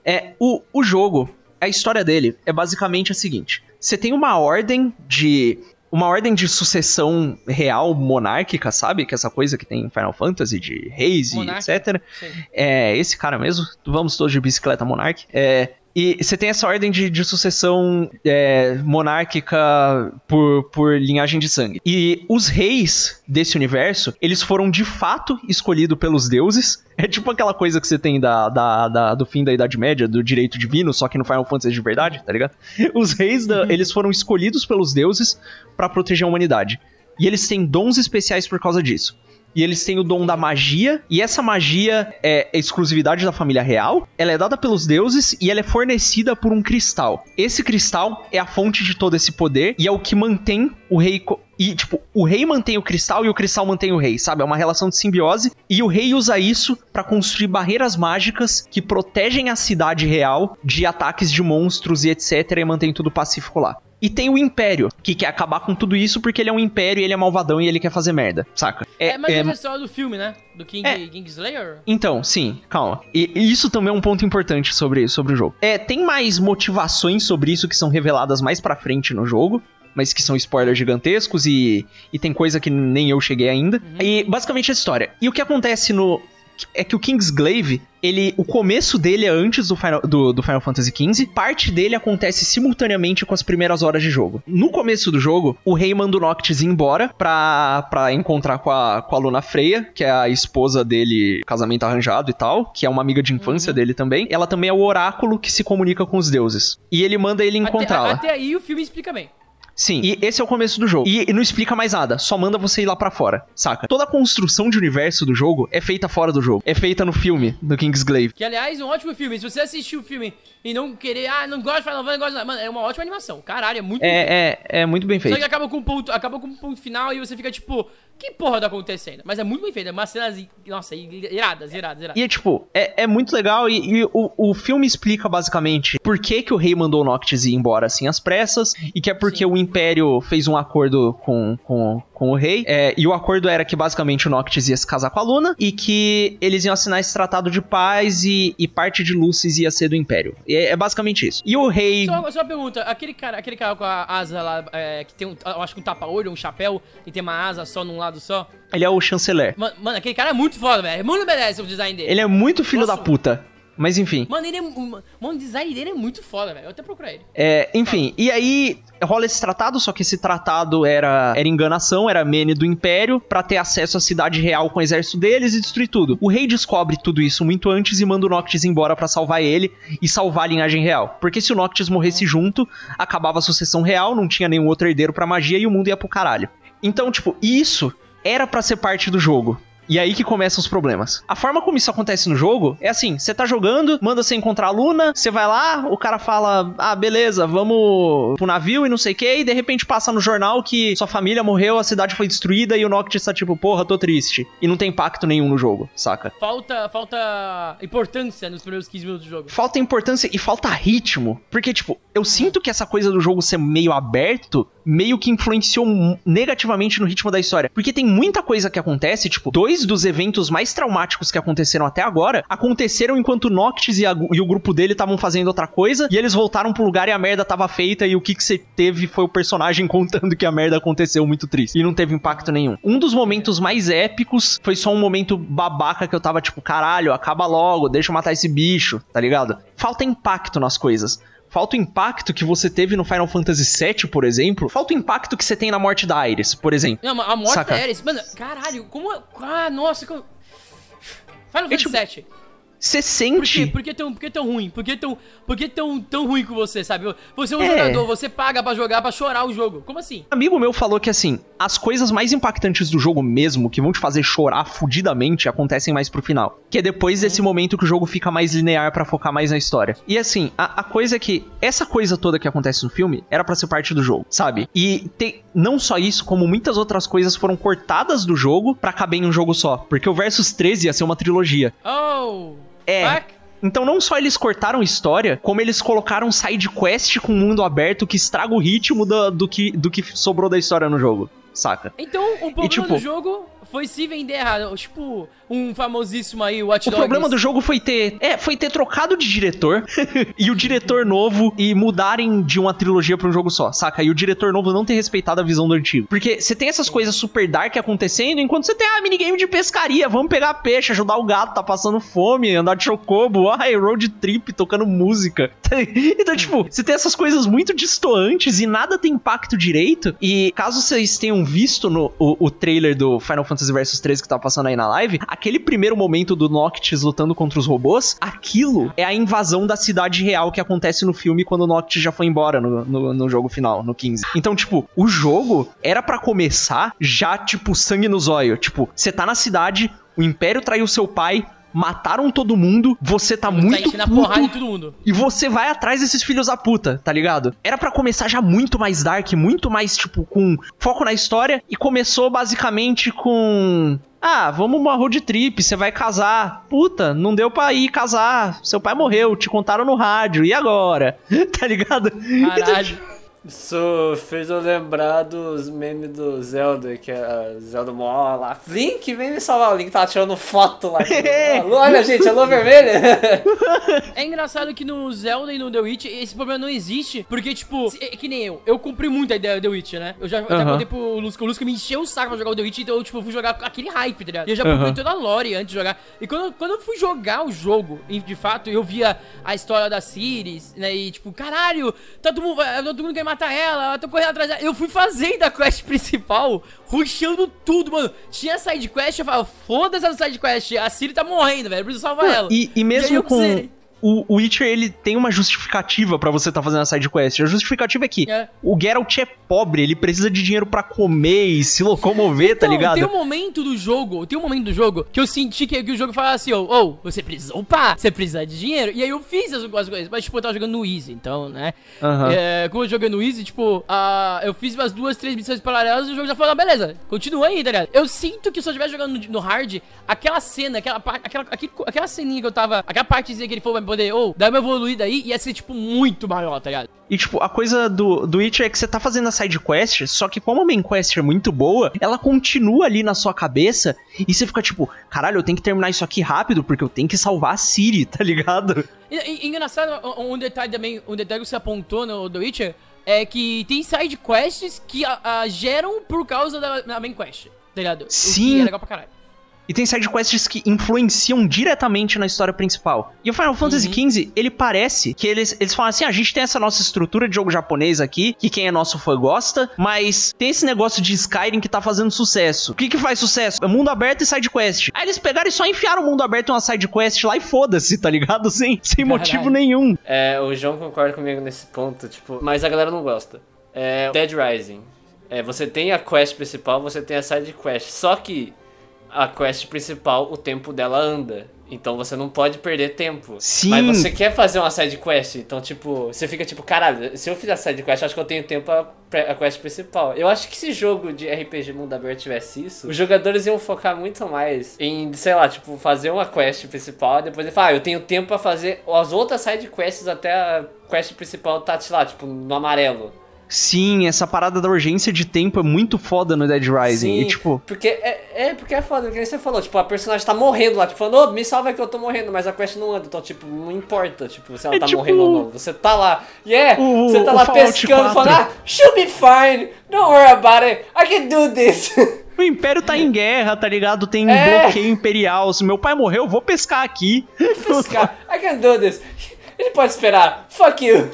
É, o, o jogo, a história dele é basicamente a seguinte: você tem uma ordem de. Uma ordem de sucessão real monárquica, sabe? Que é essa coisa que tem em Final Fantasy de reis e etc.
Sim.
É, esse cara mesmo. Vamos todos de bicicleta Monarch. É, e você tem essa ordem de, de sucessão é, monárquica por, por linhagem de sangue. E os reis desse universo, eles foram de fato escolhidos pelos deuses. É tipo aquela coisa que você tem da, da, da- do fim da Idade Média, do direito divino, só que no Final Fantasy de verdade, tá ligado? Os reis, da- eles foram escolhidos pelos deuses pra proteger a humanidade. E eles têm dons especiais por causa disso. E eles têm o dom da magia, e essa magia é exclusividade da família real. Ela é dada pelos deuses e ela é fornecida por um cristal. Esse cristal é a fonte de todo esse poder e é o que mantém o rei. E, tipo, o rei mantém o cristal e o cristal mantém o rei, sabe? É uma relação de simbiose. E o rei usa isso pra construir barreiras mágicas que protegem a cidade real de ataques de monstros e etc. e mantém tudo pacífico lá. E tem o Império, que quer acabar com tudo isso porque ele é um império e ele é malvadão e ele quer fazer merda, saca?
É, mais ou menos a história do filme, né? Do King,
É.
Kingslayer.
Então, sim, calma. E, e isso também é um ponto importante sobre, sobre o jogo. É, tem mais motivações sobre isso que são reveladas mais pra frente no jogo. Mas que são spoilers gigantescos e, e tem coisa que nem eu cheguei ainda. E basicamente a história. E o que acontece no. É que o Kingsglaive, ele. O começo dele é antes do Final, do, do Final Fantasy XV. Parte dele acontece simultaneamente com as primeiras horas de jogo. No começo do jogo, o rei manda o Noctis ir embora pra, pra encontrar com a, com a Luna Freya, que é a esposa dele, casamento arranjado e tal, que é uma amiga de infância dele também. Ela também é o oráculo que se comunica com os deuses. E ele manda ele encontrá-la.
Até, até aí o filme explica bem.
Sim, e esse é o começo do jogo. E, e não explica mais nada, só manda você ir lá pra fora, saca? Toda a construção de universo do jogo é feita fora do jogo. É feita no filme, do Kingsglaive.
Que, aliás, é um ótimo filme. Se você assistir o filme e não querer, ah, não gosto de Final Fantasy, não gosto de... Mano, é uma ótima animação. Caralho, é muito bem feito.
É, é, é muito bem
Só que
feito.
acaba com um ponto, acaba com um ponto final e você fica tipo, que porra tá acontecendo? Mas é muito bem feito, é umas cenas, nossa, iradas, iradas, iradas.
E é tipo, é, é muito legal e, e o, o filme explica basicamente por que, que o rei mandou o Noctis ir embora assim às pressas e que é porque
Sim.
o Império fez um acordo com, com, com o rei. é, e o acordo era que basicamente o Noctis ia se casar com a Luna e que eles iam assinar esse tratado de paz e, e parte de Lucis ia ser do Império. É, é basicamente isso. E o rei.
Só, só uma pergunta, aquele cara, aquele cara com a asa lá, é, que tem um, eu acho que um tapa-olho, um chapéu, e tem uma asa só num lado só.
Ele é o chanceler.
Mano, mano, aquele cara é muito foda, velho. Muito merece o design dele.
Ele é muito filho
Nossa.
da puta. Mas enfim.
Mano, ele é. Mano, o design dele é muito foda, velho. Eu até procurar ele.
É, enfim, e aí rola esse tratado, só que esse tratado era, era enganação, era mene do Império, pra ter acesso à cidade real com o exército deles e destruir tudo. O rei descobre tudo isso muito antes e manda o Noctis embora pra salvar ele e salvar a linhagem real. Porque se o Noctis morresse junto, acabava a sucessão real, não tinha nenhum outro herdeiro pra magia e o mundo ia pro caralho. Então, tipo, isso era pra ser parte do jogo. E aí que começam os problemas. A forma como isso acontece no jogo é assim: você tá jogando, manda você encontrar a Luna, você vai lá, o cara fala: Ah, beleza, vamos pro navio e não sei o que, e de repente passa no jornal que sua família morreu, a cidade foi destruída e o Noctis tá tipo, porra, tô triste. E não tem impacto nenhum no jogo, saca?
Falta, falta importância nos primeiros 15 minutos do jogo.
Falta importância e falta ritmo. Porque, tipo, eu sinto que essa coisa do jogo ser meio aberto meio que influenciou negativamente no ritmo da história. Porque tem muita coisa que acontece, tipo, dois dos eventos mais traumáticos que aconteceram até agora aconteceram enquanto Noctis e, a- e o grupo dele estavam fazendo outra coisa, e eles voltaram pro lugar e a merda tava feita, e o que que você teve foi o personagem contando que a merda aconteceu muito triste. E não teve impacto nenhum. Um dos momentos mais épicos foi só um momento babaca que eu tava tipo, caralho, acaba logo, deixa eu matar esse bicho, tá ligado? Falta impacto nas coisas. Falta o impacto que você teve no Final Fantasy VII, por exemplo. Falta o impacto que você tem na morte da Ares, por exemplo.
Não, a morte
Saca.
da Ares. Mano, caralho, como. Ah, nossa, como. Final
É
Fantasy
tipo,
VII.
Você
Por quê?
sente.
Por que tão, por que tão ruim? Por que tão, por que tão, tão ruim com você, sabe? Você é um
É.
jogador, você paga pra jogar, pra chorar o jogo. Como assim?
Um amigo meu falou que assim, as coisas mais impactantes do jogo mesmo, que vão te fazer chorar fudidamente, acontecem mais pro final. Que é depois desse momento que o jogo fica mais linear pra focar mais na história. E assim, a, a coisa é que essa coisa toda que acontece no filme era pra ser parte do jogo, sabe? E tem não só isso, como muitas outras coisas foram cortadas do jogo pra caber em um jogo só. Porque o Versus 13 ia ser uma trilogia.
Oh.
É.
Fuck.
Então não só eles cortaram história, como eles colocaram side quest com mundo aberto que estraga o ritmo do, do, que, do que sobrou da história no jogo, saca?
Então, o problema
tipo-
do jogo foi se vender errado. Tipo, um famosíssimo aí, Watch
O
Dogs.
problema do jogo foi ter, é, foi ter trocado de diretor e o diretor novo e mudarem de uma trilogia pra um jogo só, saca? E o diretor novo não ter respeitado a visão do antigo. Porque você tem essas coisas super dark acontecendo, enquanto você tem a minigame de pescaria, vamos pegar peixe, ajudar o gato, tá passando fome, andar de chocobo, ai, road trip, tocando música. então, tipo, você tem essas coisas muito distoantes e nada tem impacto direito. E caso vocês tenham visto no o, o trailer do Final Fantasy Versus 13 que tá passando aí na live, aquele primeiro momento do Noctis lutando contra os robôs, aquilo é a invasão da cidade real que acontece no filme quando o Noctis já foi embora no, no, no jogo final, no 15. Então, tipo, o jogo era pra começar já, tipo, sangue no zóio. Tipo, você tá na cidade, o Império traiu seu pai, mataram todo mundo, você tá
Tá
muito
em
puto
todo mundo.
e você vai atrás desses filhos da puta, tá ligado? Era pra começar já muito mais dark, muito mais, tipo, com foco na história. E começou basicamente com. Ah, vamos uma road trip, você vai casar. Puta, não deu pra ir casar. Seu pai morreu, te contaram no rádio. E agora? tá ligado?
Caralho.
Isso fez eu lembrar dos memes do Zelda, que é a Zelda mó lá. Link, vem me salvar. O Link tava tirando foto lá. Olha, gente, alô vermelha.
É engraçado que no Zelda e no The Witch esse problema não existe, porque, tipo, se- é que nem eu. Eu cumpri muito a ideia do The Witch, né? Eu já até
Aham.
contei pro Lusco. O Lusco me encheu o saco pra jogar o The Witch, então eu, tipo, fui jogar com aquele hype, tá ligado? E eu já procurei toda a lore antes de jogar. E quando, quando eu fui jogar o jogo, e de fato, eu via a história da Ciris, né? E, tipo, caralho, tá todo mundo, vai- todo mundo quer matar ela, eu tô correndo atrás dela. Eu fui fazendo a quest principal, rushando tudo, mano. Tinha side quest, eu falava, foda-se essa side quest, a Ciri tá morrendo, velho, eu preciso salvar ela.
E, e mesmo
eu
com. O Witcher, ele tem uma justificativa pra você tá fazendo a side quest. A justificativa é que
É.
o Geralt é pobre, ele precisa de dinheiro pra comer e se locomover, tá
Então,
ligado?
Tem um momento do jogo, tem um momento do jogo que eu senti que, que o jogo falava assim, ô, ô, você precisa upar, você precisa de dinheiro. E aí eu fiz as, as coisas, mas tipo, eu tava jogando no Easy, então, né?
Aham.
É, como eu joguei no Easy, tipo, ah, eu fiz umas duas, três missões paralelas e o jogo já falou, ah, beleza, continua aí, tá ligado? Eu sinto que se eu estivesse jogando no, no hard, aquela cena, aquela aquela, aquele- aquela ceninha que eu tava, aquela partezinha que ele falou, poder, ô, dá uma evoluída aí, ia ser, tipo, muito maior, tá ligado?
E, tipo, a coisa do, do Witcher é que você tá fazendo a side quest, só que como a main quest é muito boa, ela continua ali na sua cabeça e você fica tipo, caralho, eu tenho que terminar isso aqui rápido porque eu tenho que salvar a Siri, tá ligado?
E, e- engraçado, um um detalhe também, um detalhe que você apontou no The Witcher é que tem side quests que a- a geram por causa da, da main quest, tá ligado? Que
Sim.
é legal pra caralho.
E tem side quests que influenciam diretamente na história principal. E o Final Fantasy
Uhum.
XV, ele parece que eles, eles falam assim: "Ah, a gente tem essa nossa estrutura de jogo japonês aqui, que quem é nosso fã gosta, mas tem esse negócio de Skyrim que tá fazendo sucesso. O que que faz sucesso? É mundo aberto e side quest. Aí eles pegaram e só enfiaram o mundo aberto e uma side quest lá e foda-se, tá ligado? Sem, sem
Caralho.
motivo nenhum.
É, o João concorda comigo nesse ponto, tipo, mas a galera não gosta. É Dead Rising. É, você tem a quest principal, você tem a side quest. Só que a quest principal, o tempo dela anda. Então você não pode perder tempo.
Sim.
Mas você quer fazer uma side quest, então tipo, você fica tipo, caralho, se eu fizer a side quest, acho que eu tenho tempo a, a quest principal. Eu acho que se jogo de RPG mundo aberto tivesse isso, os jogadores iam focar muito mais em, sei lá, tipo, fazer uma quest principal, e depois ele fala, ah, eu tenho tempo pra fazer as outras side quests até a quest principal tá, sei lá, tipo, no amarelo.
Sim, essa parada da urgência de tempo é muito foda no Dead Rising. E tipo,
Porque é, é, porque é foda, que você falou, tipo, a personagem tá morrendo lá, tipo, falando, ô, me salva que eu tô morrendo, mas a quest não anda, então, tipo, não importa, tipo, se ela
É
tá
tipo
morrendo ou não. Você tá lá, e é,
o-
você tá lá pescando,
4.
falando, ah, she'll be fine, don't worry about it, I can do this.
o Império tá em guerra, tá ligado? Tem um
É.
bloqueio imperial. Se meu pai morreu, eu vou pescar aqui.
Pescar, I can do this. Ele pode esperar, fuck you.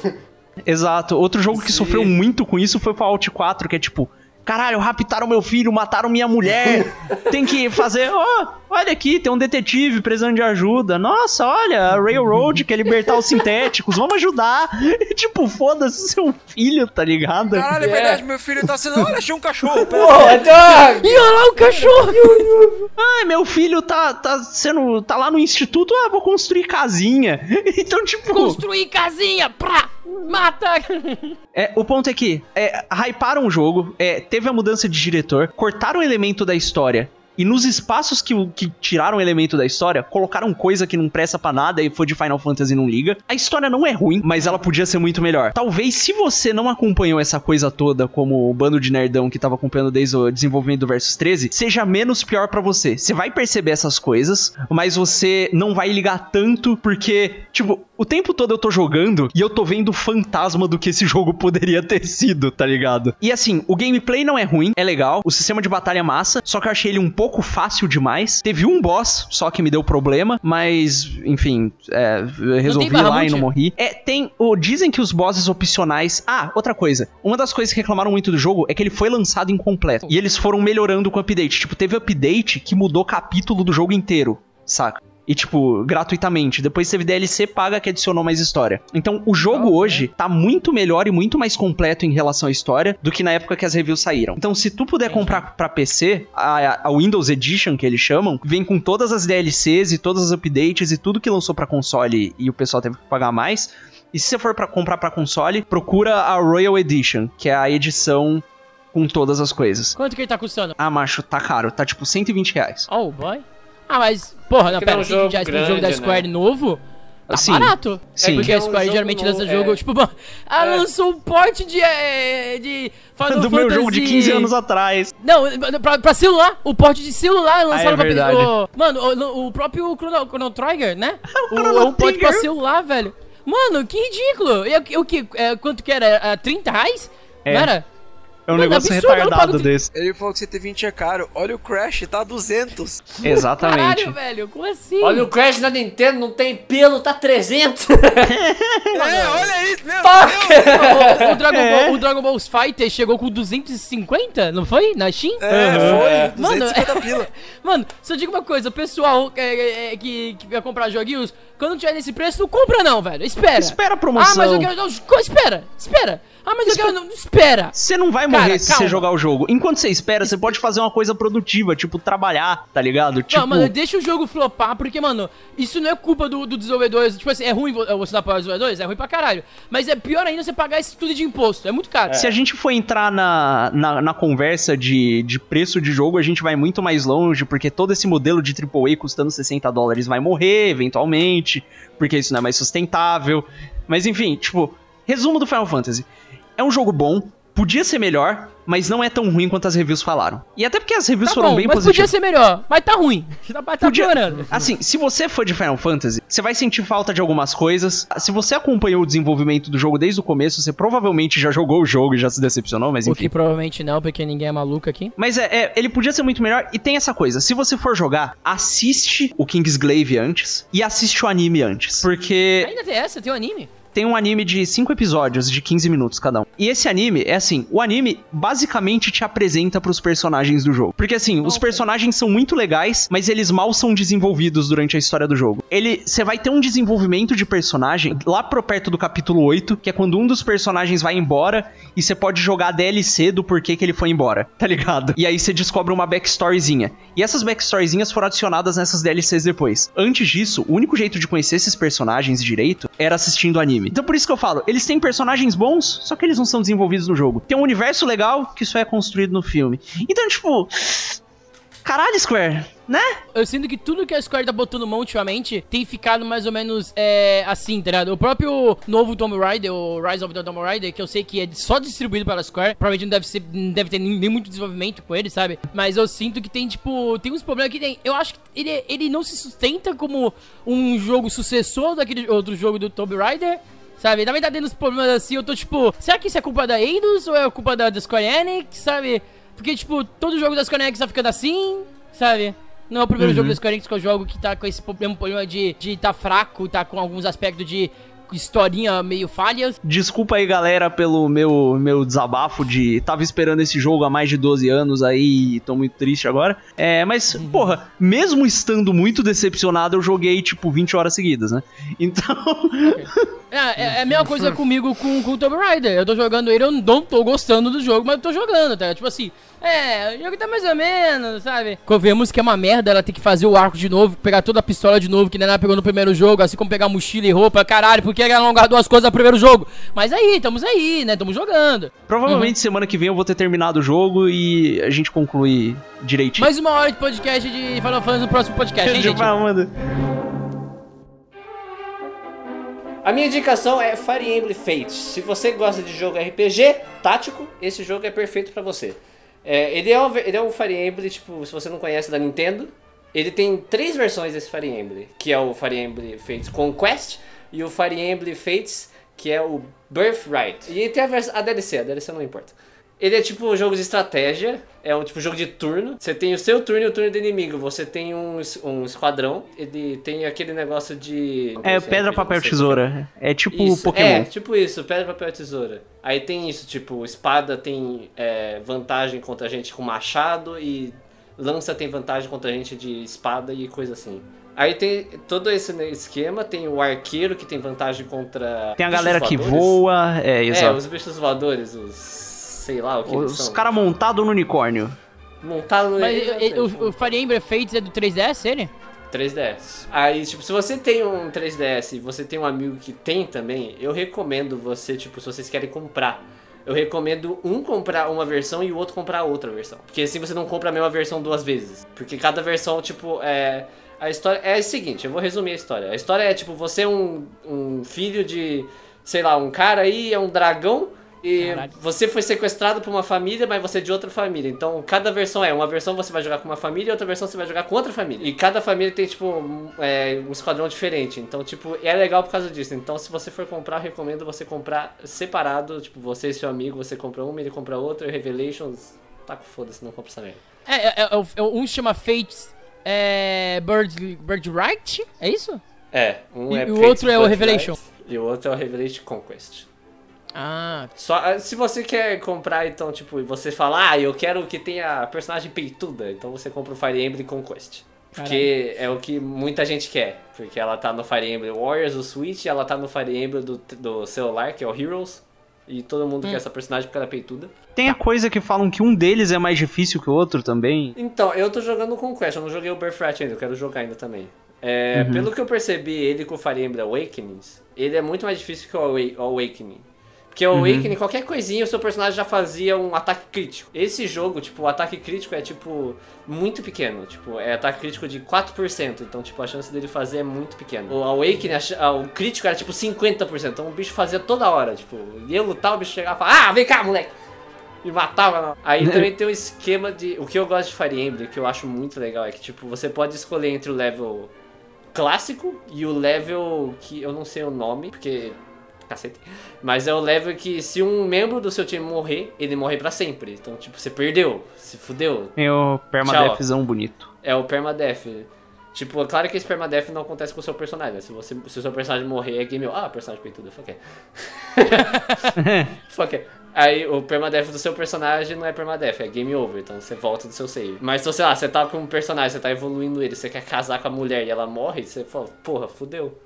Exato. Outro jogo que
Sim.
sofreu muito com isso foi Fallout 4, que é tipo, caralho, raptaram meu filho, mataram minha mulher. tem que fazer, ó, olha aqui, tem um detetive precisando de ajuda. Nossa, olha, a Railroad quer libertar os sintéticos, vamos ajudar. E, tipo, foda-se seu filho, tá ligado?
Caralho, é
É.
verdade, meu filho tá sendo. Olha, achei um cachorro.
Porra, dog.
Ih, olha lá o cachorro!
Ah, meu filho tá, tá sendo. tá lá no instituto, ah, vou construir casinha. Então, tipo.
Construir casinha, pra! Mata!
É, o ponto é que é, hyparam o jogo, é, teve a mudança de diretor, cortaram um elemento da história. E nos espaços que, que tiraram elemento da história, colocaram coisa que não presta pra nada e foi de Final Fantasy não liga. A história não é ruim, mas ela podia ser muito melhor. Talvez se você não acompanhou essa coisa toda, como o bando de nerdão que tava acompanhando desde o desenvolvimento do Versus 13, seja menos pior pra você. Você vai perceber essas coisas, mas você não vai ligar tanto, porque, tipo, o tempo todo eu tô jogando e eu tô vendo o fantasma do que esse jogo poderia ter sido, tá ligado? E assim, o gameplay não é ruim, é legal, o sistema de batalha é massa, só que eu achei ele um pouco fácil demais. Teve um boss só que me deu problema, mas, enfim, é, resolvi lá e não morri. É, tem. O, dizem que os bosses opcionais. Ah, outra coisa. Uma das coisas que reclamaram muito do jogo é que ele foi lançado incompleto. E eles foram melhorando com o update. Tipo, teve update que mudou capítulo do jogo inteiro, saca? E, tipo, gratuitamente. Depois teve DLC paga que adicionou mais história. Então, o jogo hoje tá muito melhor e muito mais completo em relação à história do que na época que as reviews saíram. Então, se tu puder comprar pra PC, a, a Windows Edition, que eles chamam, vem com todas as DLCs e todos os updates e tudo que lançou pra console e o pessoal teve que pagar mais. E se você for para comprar pra console, procura a Royal Edition, que é a edição com todas as coisas.
Quanto que ele tá custando?
Ah, macho, tá caro. Tá tipo 120 reais.
Oh, boy. Ah, mas, porra, não,
Porque não é
pera,
um
120
jogo
reais pra um jogo da
grande,
Square
né?
novo? Tá
Assim,
barato.
sim.
É porque
É
a
um
Square geralmente lança
novo,
jogo,
é.
tipo, mano, ah,
É.
lançou um porte de, é, de Final
Do meu jogo de
Fantasy-
15 anos atrás.
Não, pra, pra celular, o porte de celular lançaram
é
pra o- Mano, o, o próprio Chrono, Chrono Trigger, né? o,
Chrono
é um porte pra celular, velho. Mano, que ridículo. E, o- o que? É, quanto que era? É, 30 reais?
É.
Não era?
É um
Mano,
negócio
absurdo,
retardado
pago-
desse.
Ele falou que 120 é caro. Olha o Crash, tá 200.
Exatamente.
Caralho, velho, como assim?
Olha o Crash na Nintendo, não tem pelo, tá 300.
É, olha isso, meu
o, o Dragon
É.
Ball, o Dragon Ball Fighter chegou com 250, não foi? Na Steam?
É, foi.
Mano,
250 pila.
Mano, só digo uma coisa, o pessoal é, é, que, que vai comprar joguinhos, quando tiver nesse preço, não compra não, velho. Espera.
Espera a
Ah,
promoção.
mas eu quero. Espera, espera. Ah, mas eu quero. Não, espera.
Você não vai morrer
Cara,
se
calma.
você jogar o jogo. Enquanto você espera, você pode fazer uma coisa produtiva, tipo trabalhar, tá ligado? Tipo,
Não, mano, deixa o jogo flopar, porque, mano, isso não é culpa do, do desenvolvedor. Tipo assim, é ruim vo- você dar para os desenvolvedores? É ruim pra caralho. Mas é pior ainda você pagar esse tudo de imposto. É muito caro.
se a gente for entrar na, na, na conversa de, de preço de jogo, a gente vai muito mais longe, porque todo esse modelo de AAA custando 60 dólares vai morrer, eventualmente, porque isso não é mais sustentável. Mas enfim, tipo, resumo do Final Fantasy. É um jogo bom, podia ser melhor, mas não é tão ruim quanto as reviews falaram. E até porque as reviews
Tá
foram
bom,
bem
mas
positivas.
podia ser melhor. Mas tá ruim. Tá, tá
Podia-
piorando.
Assim, se você for de Final Fantasy, você vai sentir falta de algumas coisas. Se você acompanhou o desenvolvimento do jogo desde o começo, você provavelmente já jogou o jogo e já se decepcionou, mas
O
enfim.
que provavelmente não, porque ninguém é maluco aqui.
Mas é, é, ele podia ser muito melhor. E tem essa coisa: se você for jogar, assiste o Kingsglaive antes e assiste o anime antes. Porque.
Ainda tem essa? Tem o anime?
Tem um anime de 5 episódios de 15 minutos cada um. E esse anime é assim, o anime basicamente te apresenta pros personagens do jogo. Porque assim, os personagens são muito legais, mas eles mal são desenvolvidos durante a história do jogo. Ele, você vai ter um desenvolvimento de personagem lá pro perto do capítulo 8, que é quando um dos personagens vai embora e você pode jogar a DLC do porquê que ele foi embora, tá ligado? E aí você descobre uma backstoryzinha. E essas backstoryzinhas foram adicionadas nessas DLCs depois. Antes disso, o único jeito de conhecer esses personagens direito era assistindo anime. Então por isso que eu falo, eles têm personagens bons, só que eles não são desenvolvidos no jogo. Tem um universo legal que só é construído no filme. Então, tipo, caralho, Square, né?
Eu sinto que tudo que a Square tá botando mão ultimamente tem ficado mais ou menos é, assim, tá ligado? O próprio novo Tomb Raider, o Rise of the Tomb Raider, que eu sei que é só distribuído pela Square, provavelmente não deve, ser, não deve ter nem, nem muito desenvolvimento com ele, sabe? Mas eu sinto que tem, tipo, tem uns problemas que tem. Eu acho que ele, ele não se sustenta como um jogo sucessor daquele outro jogo do Tomb Raider. Sabe? Também tá tendo uns problemas assim, eu tô tipo, será que isso é culpa da Eidos ou é culpa da, da Square Enix, sabe? Porque, tipo, todo jogo da Square Enix tá ficando assim, sabe? Não é o primeiro
Uhum.
jogo da Square Enix que eu jogo que tá com esse problema, problema de, de tá fraco, tá com alguns aspectos de historinha meio falhas.
Desculpa aí, galera, pelo meu, meu desabafo de tava esperando esse jogo há mais de 12 anos aí e tô muito triste agora. É, mas, porra, mesmo estando muito decepcionado, eu joguei, tipo, 20 horas seguidas, né? Então.
É, é, é a mesma coisa comigo com, com o Tomb Raider. Eu tô jogando ele, eu não tô gostando do jogo, mas eu tô jogando, tá? Tipo assim, é, o jogo tá mais ou menos, sabe? Vemos que é uma merda, ela tem que fazer o arco de novo, pegar toda a pistola de novo, que nem ela pegou no primeiro jogo, assim como pegar mochila e roupa, caralho, por que ela não guardou as coisas no primeiro jogo? Mas aí, estamos aí, né? Estamos jogando.
Provavelmente semana que vem eu vou ter terminado o jogo e a gente conclui direitinho.
Mais uma hora de podcast de Final Fantasy no próximo podcast, hein, gente?
Manda.
A minha indicação é Fire Emblem Fates. Se você gosta de jogo RPG tático, esse jogo é perfeito pra você. É, ele, é um, ele é um Fire Emblem, tipo, se você não conhece da Nintendo, ele tem três versões desse Fire Emblem, que é o Fire Emblem Fates Conquest e o Fire Emblem Fates, que é o Birthright. E tem a, a DLC, a DLC não importa. Ele é tipo um jogo de estratégia, é um tipo jogo de turno. Você tem o seu turno e o turno do inimigo. Você tem um, um esquadrão, ele tem aquele negócio de.
É pedra, papel, tesoura. É tipo
Isso,
Pokémon.
É, tipo isso, pedra, papel, tesoura. Aí tem isso, tipo, espada tem é, vantagem contra a gente com machado e lança tem vantagem contra a gente de espada e coisa assim. Aí tem todo esse esquema, tem o arqueiro que tem vantagem contra.
Tem a galera que
voadores.
voa, é,
É,
exato.
os bichos voadores, os. Sei lá o que eles
Os caras montados no unicórnio.
Montados no.
Mas e- e- o, o Fire Emblem Fates é do 3DS, ele?
3DS. Aí, tipo, se você tem um 3DS e você tem um amigo que tem também, eu recomendo você, tipo, se vocês querem comprar. Eu recomendo um comprar uma versão e o outro comprar outra versão. Porque assim você não compra a mesma versão duas vezes. Porque cada versão, tipo, é. A história é a seguinte, eu vou resumir a história. A história é, tipo, você é um, um filho de, sei lá, um cara aí, é um dragão. E
Caralho.
você foi sequestrado por uma família, mas você é de outra família. Então, cada versão é. Uma versão você vai jogar com uma família outra versão você vai jogar com outra família. E cada família tem, tipo, um, é, um esquadrão diferente. Então, tipo, é legal por causa disso. Então, se você for comprar, eu recomendo você comprar separado. Tipo, você e seu amigo, você compra uma, ele compra outra. Revelations, tá com foda-se, não compra essa merda.
É, é, é, é, o- um chama Fates é, Bird, Bird Right? É isso?
É, um
E
é
o
Fates
outro é o Revelation.
E o outro é o Revelation Conquest.
Ah,
Só, ah, se você quer comprar, então, tipo, e você fala, ah, eu quero que tenha personagem peituda, então você compra o Fire Emblem Conquest. Porque é o que muita gente quer. Porque ela tá no Fire Emblem Warriors, o Switch, e ela tá no Fire Emblem do, do celular, que é o Heroes. E todo mundo
Hum.
quer essa personagem porque ela é peituda.
Tem a coisa que falam que um deles é mais difícil que o outro também.
Então, eu tô jogando o Conquest, eu não joguei o Birthright ainda, eu quero jogar ainda também. É, Pelo que eu percebi, ele com o Fire Emblem Awakenings, ele é muito mais difícil que o Awakening. Porque o Awakening, qualquer coisinha, o seu personagem já fazia um ataque crítico. Esse jogo, tipo, o ataque crítico é, tipo, muito pequeno. Tipo, é ataque crítico de 4%. Então, tipo, a chance dele fazer é muito pequena. O Awakening, a o crítico era, tipo, 50%. Então, o bicho fazia toda hora, tipo... Ia lutar, o bicho chegava e falava, ah, vem cá, moleque! E matava. Não. Aí também tem um esquema de... O que eu gosto de Fire Emblem, que eu acho muito legal, é que, tipo, você pode escolher entre o level clássico e o level que eu não sei o nome, porque cacete. Mas é o level que se um membro do seu time morrer, ele morre pra sempre. Então, tipo, você perdeu, se fudeu.
Tem o permadeathzão bonito.
É o permadeath. Tipo, é claro que esse permadeath não acontece com o seu personagem, né? Se, você, se o seu personagem morrer, é game over. Ah, personagem peitudo, fuck it. fuck. Aí o permadeath do seu personagem não é permadeath, é game over, então você volta do seu save. Mas se, sei lá, você tá com um personagem, você tá evoluindo ele, você quer casar com a mulher e ela morre, você fala, porra, fudeu.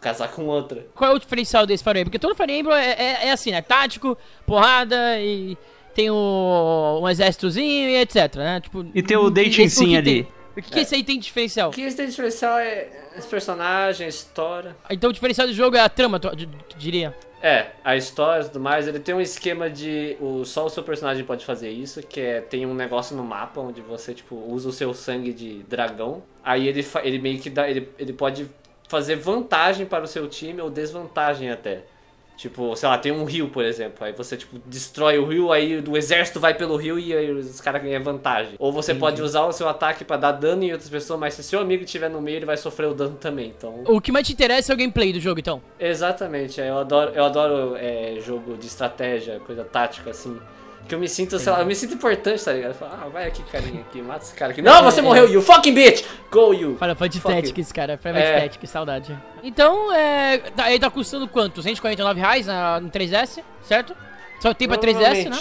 Casar com outra.
Qual é o diferencial desse Fire Emblem? Porque todo Fire Emblem é, é, é assim, né? Tático, porrada e tem o, um exércitozinho e etc, né? Tipo,
E tem o dating
esse-
sim
tem-
ali.
O que, que esse aí tem de diferencial?
O que tem de diferencial é esse personagem, a história.
Então o diferencial do jogo é a trama, tu, tu- diria.
É, a história e tudo mais, ele tem um esquema de o, só o seu personagem pode fazer isso, que é tem um negócio no mapa onde você tipo usa o seu sangue de dragão. Aí ele ele meio que dá ele, ele pode fazer vantagem para o seu time ou desvantagem até. Tipo, sei lá, tem um rio, por exemplo. Aí você, tipo, destrói o rio, aí o exército vai pelo rio e aí os caras ganham vantagem. Ou você pode usar o seu ataque pra dar dano em outras pessoas, mas se seu amigo estiver no meio, ele vai sofrer o dano também. Então,
O que mais te interessa é o gameplay do jogo, então.
Exatamente, é, eu adoro, eu adoro é, jogo de estratégia, coisa tática, assim. Que eu me sinto, sei lá, eu me sinto importante, tá ligado? Eu falo, ah, vai aqui, carinha, aqui, mata esse cara aqui. Não, você
É,
morreu, you fucking bitch! Go, you!
Final Fantasy Tactics, cara. Final Fantasy
É.
Tactics, saudade. Então, é. Tá, ele tá custando quanto? 149 reais na, no 3DS, certo? Só tem pra 3DS, né?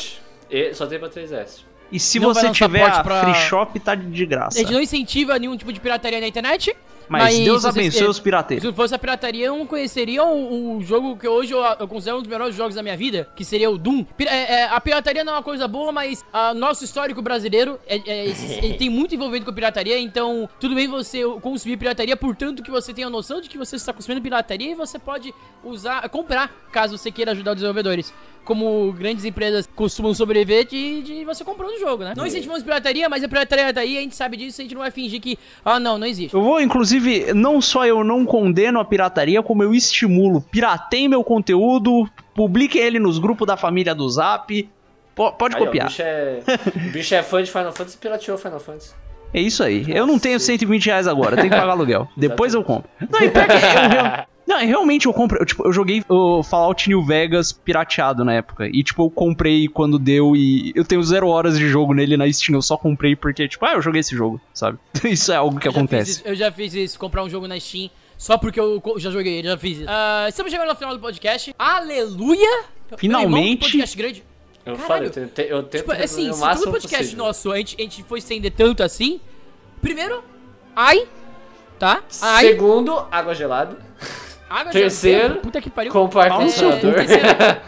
E- só tem pra 3DS.
E se
Não
você tiver
pra-
Free Shop, tá de graça.
A gente não incentiva nenhum tipo de pirataria na internet.
Mas, Deus
se vocês-
abençoe os pirateiros.
Se fosse a pirataria, eu não conheceria o, o jogo que hoje eu, eu considero um dos melhores jogos da minha vida, que seria o Doom. É- é, a pirataria não é uma coisa boa, mas a nosso histórico brasileiro é, é- ele tem muito envolvido com pirataria, então tudo bem você consumir pirataria, portanto que você tenha a noção de que você está consumindo pirataria e você pode usar, comprar, caso você queira ajudar os desenvolvedores. Como grandes empresas costumam sobreviver de, de você comprando o jogo, né? Não incentivamos pirataria, mas a pirataria tá aí, a gente sabe disso, a gente não vai fingir que, ah não, não existe.
Eu vou, inclusive, não só eu não condeno a pirataria, como eu estimulo. Pirateiem meu conteúdo, publiquem ele nos grupos da família do Zap. Po- pode
Aí, ó, o,
copiar.
bicho é, o bicho é fã de Final Fantasy e pirateou Final Fantasy.
É isso aí. Eu não tenho 120 reais agora, tenho que pagar aluguel. Depois eu compro. Não, e pior que eu, não, realmente eu compro. Eu, tipo, eu joguei o Fallout New Vegas pirateado na época. E, tipo, eu comprei quando deu e eu tenho zero horas de jogo nele na Steam. Eu só comprei porque, tipo, ah, eu joguei esse jogo, sabe? Isso é algo que
Eu já fiz
acontece.
isso- eu já fiz isso, comprar um jogo na Steam, só porque eu já joguei, eu já fiz isso. Ah, estamos chegando no final do podcast. Aleluia!
Finalmente.
Podcast grande.
Eu
Caralho.
falei, eu tento, eu tento
Tipo, assim, se todo podcast
possível.
nosso a gente, a gente for estender tanto assim, primeiro, ai, tá? Ai,
Segundo, água gelada.
Água
terceiro.
Puta que pariu.
Com
Terceiro,
ar-condicionador.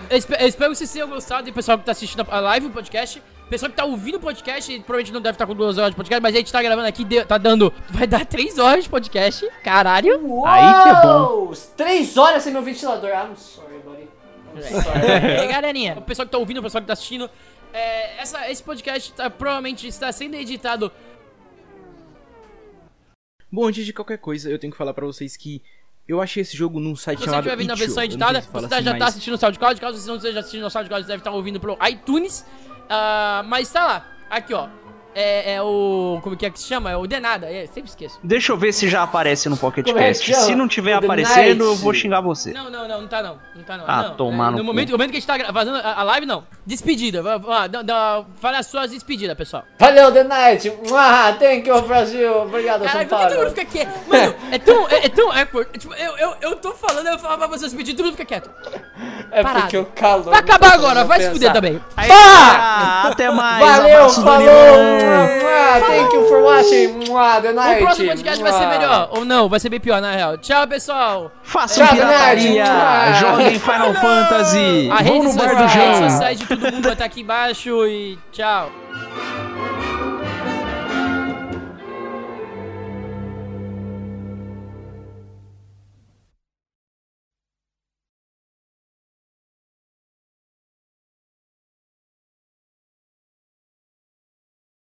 eu espe- eu espero que vocês tenham gostado e o pessoal que tá assistindo a live, o podcast. O pessoal que tá ouvindo o podcast, provavelmente não deve estar com duas horas de podcast, mas a gente tá gravando aqui, tá dando. Vai dar três horas de podcast. Caralho.
Aí que é bom.
Uou! Três horas sem meu ventilador. I'm sorry, buddy. I'm sorry.
É, galerinha, o pessoal que tá ouvindo, o pessoal que tá assistindo, é, essa, esse podcast tá, provavelmente está sendo editado.
Bom, antes de qualquer coisa, eu tenho que falar pra vocês que eu achei esse jogo num site
Se você
chamado
estiver vendo a versão editada,
se
você
assim,
já tá
mas-
assistindo no SoundCloud. Caso você não esteja assistindo no SoundCloud, você deve estar ouvindo pelo iTunes. Ah, mas tá lá, aqui ó. É, é o. Como que é que se chama? É o Denada, é, sempre esqueço.
Deixa eu ver se já aparece no Pocket
Como é
Cast.
chama?
Se não tiver aparecendo, eu vou xingar você.
Não, não, não, não tá não. Não tá não.
Ah,
não.
tomar
É,
no
no momento, momento que a gente tá fazendo a, a live, não. Despedida. Vá- vá, dá- dá- Fala as suas despedidas, pessoal.
Valeu, The Night. Mua, thank you, Brasil. Obrigado,
Caralho,
São
por que todo
Paulo.
mundo fica quieto? Mano, é tão, é, é tão awkward. Tipo, eu, eu, eu tô falando, eu falo pra vocês pedir, todo mundo fica quieto.
É
Parado.
porque o calor...
Vai acabar agora, vai se fuder também.
Aí, ah, até mais.
Valeu, falou. Mua, Thank you for watching. Mua, The
O
Night.
próximo podcast vai ser melhor, ou não, vai ser bem pior, na real. Tchau, pessoal.
Façam
Tchau,
pirataria. Joguem Final Fantasy.
A
Vão
rede
no bar do
social,
João.
redes sociais de todo mundo vai estar aqui embaixo e tchau.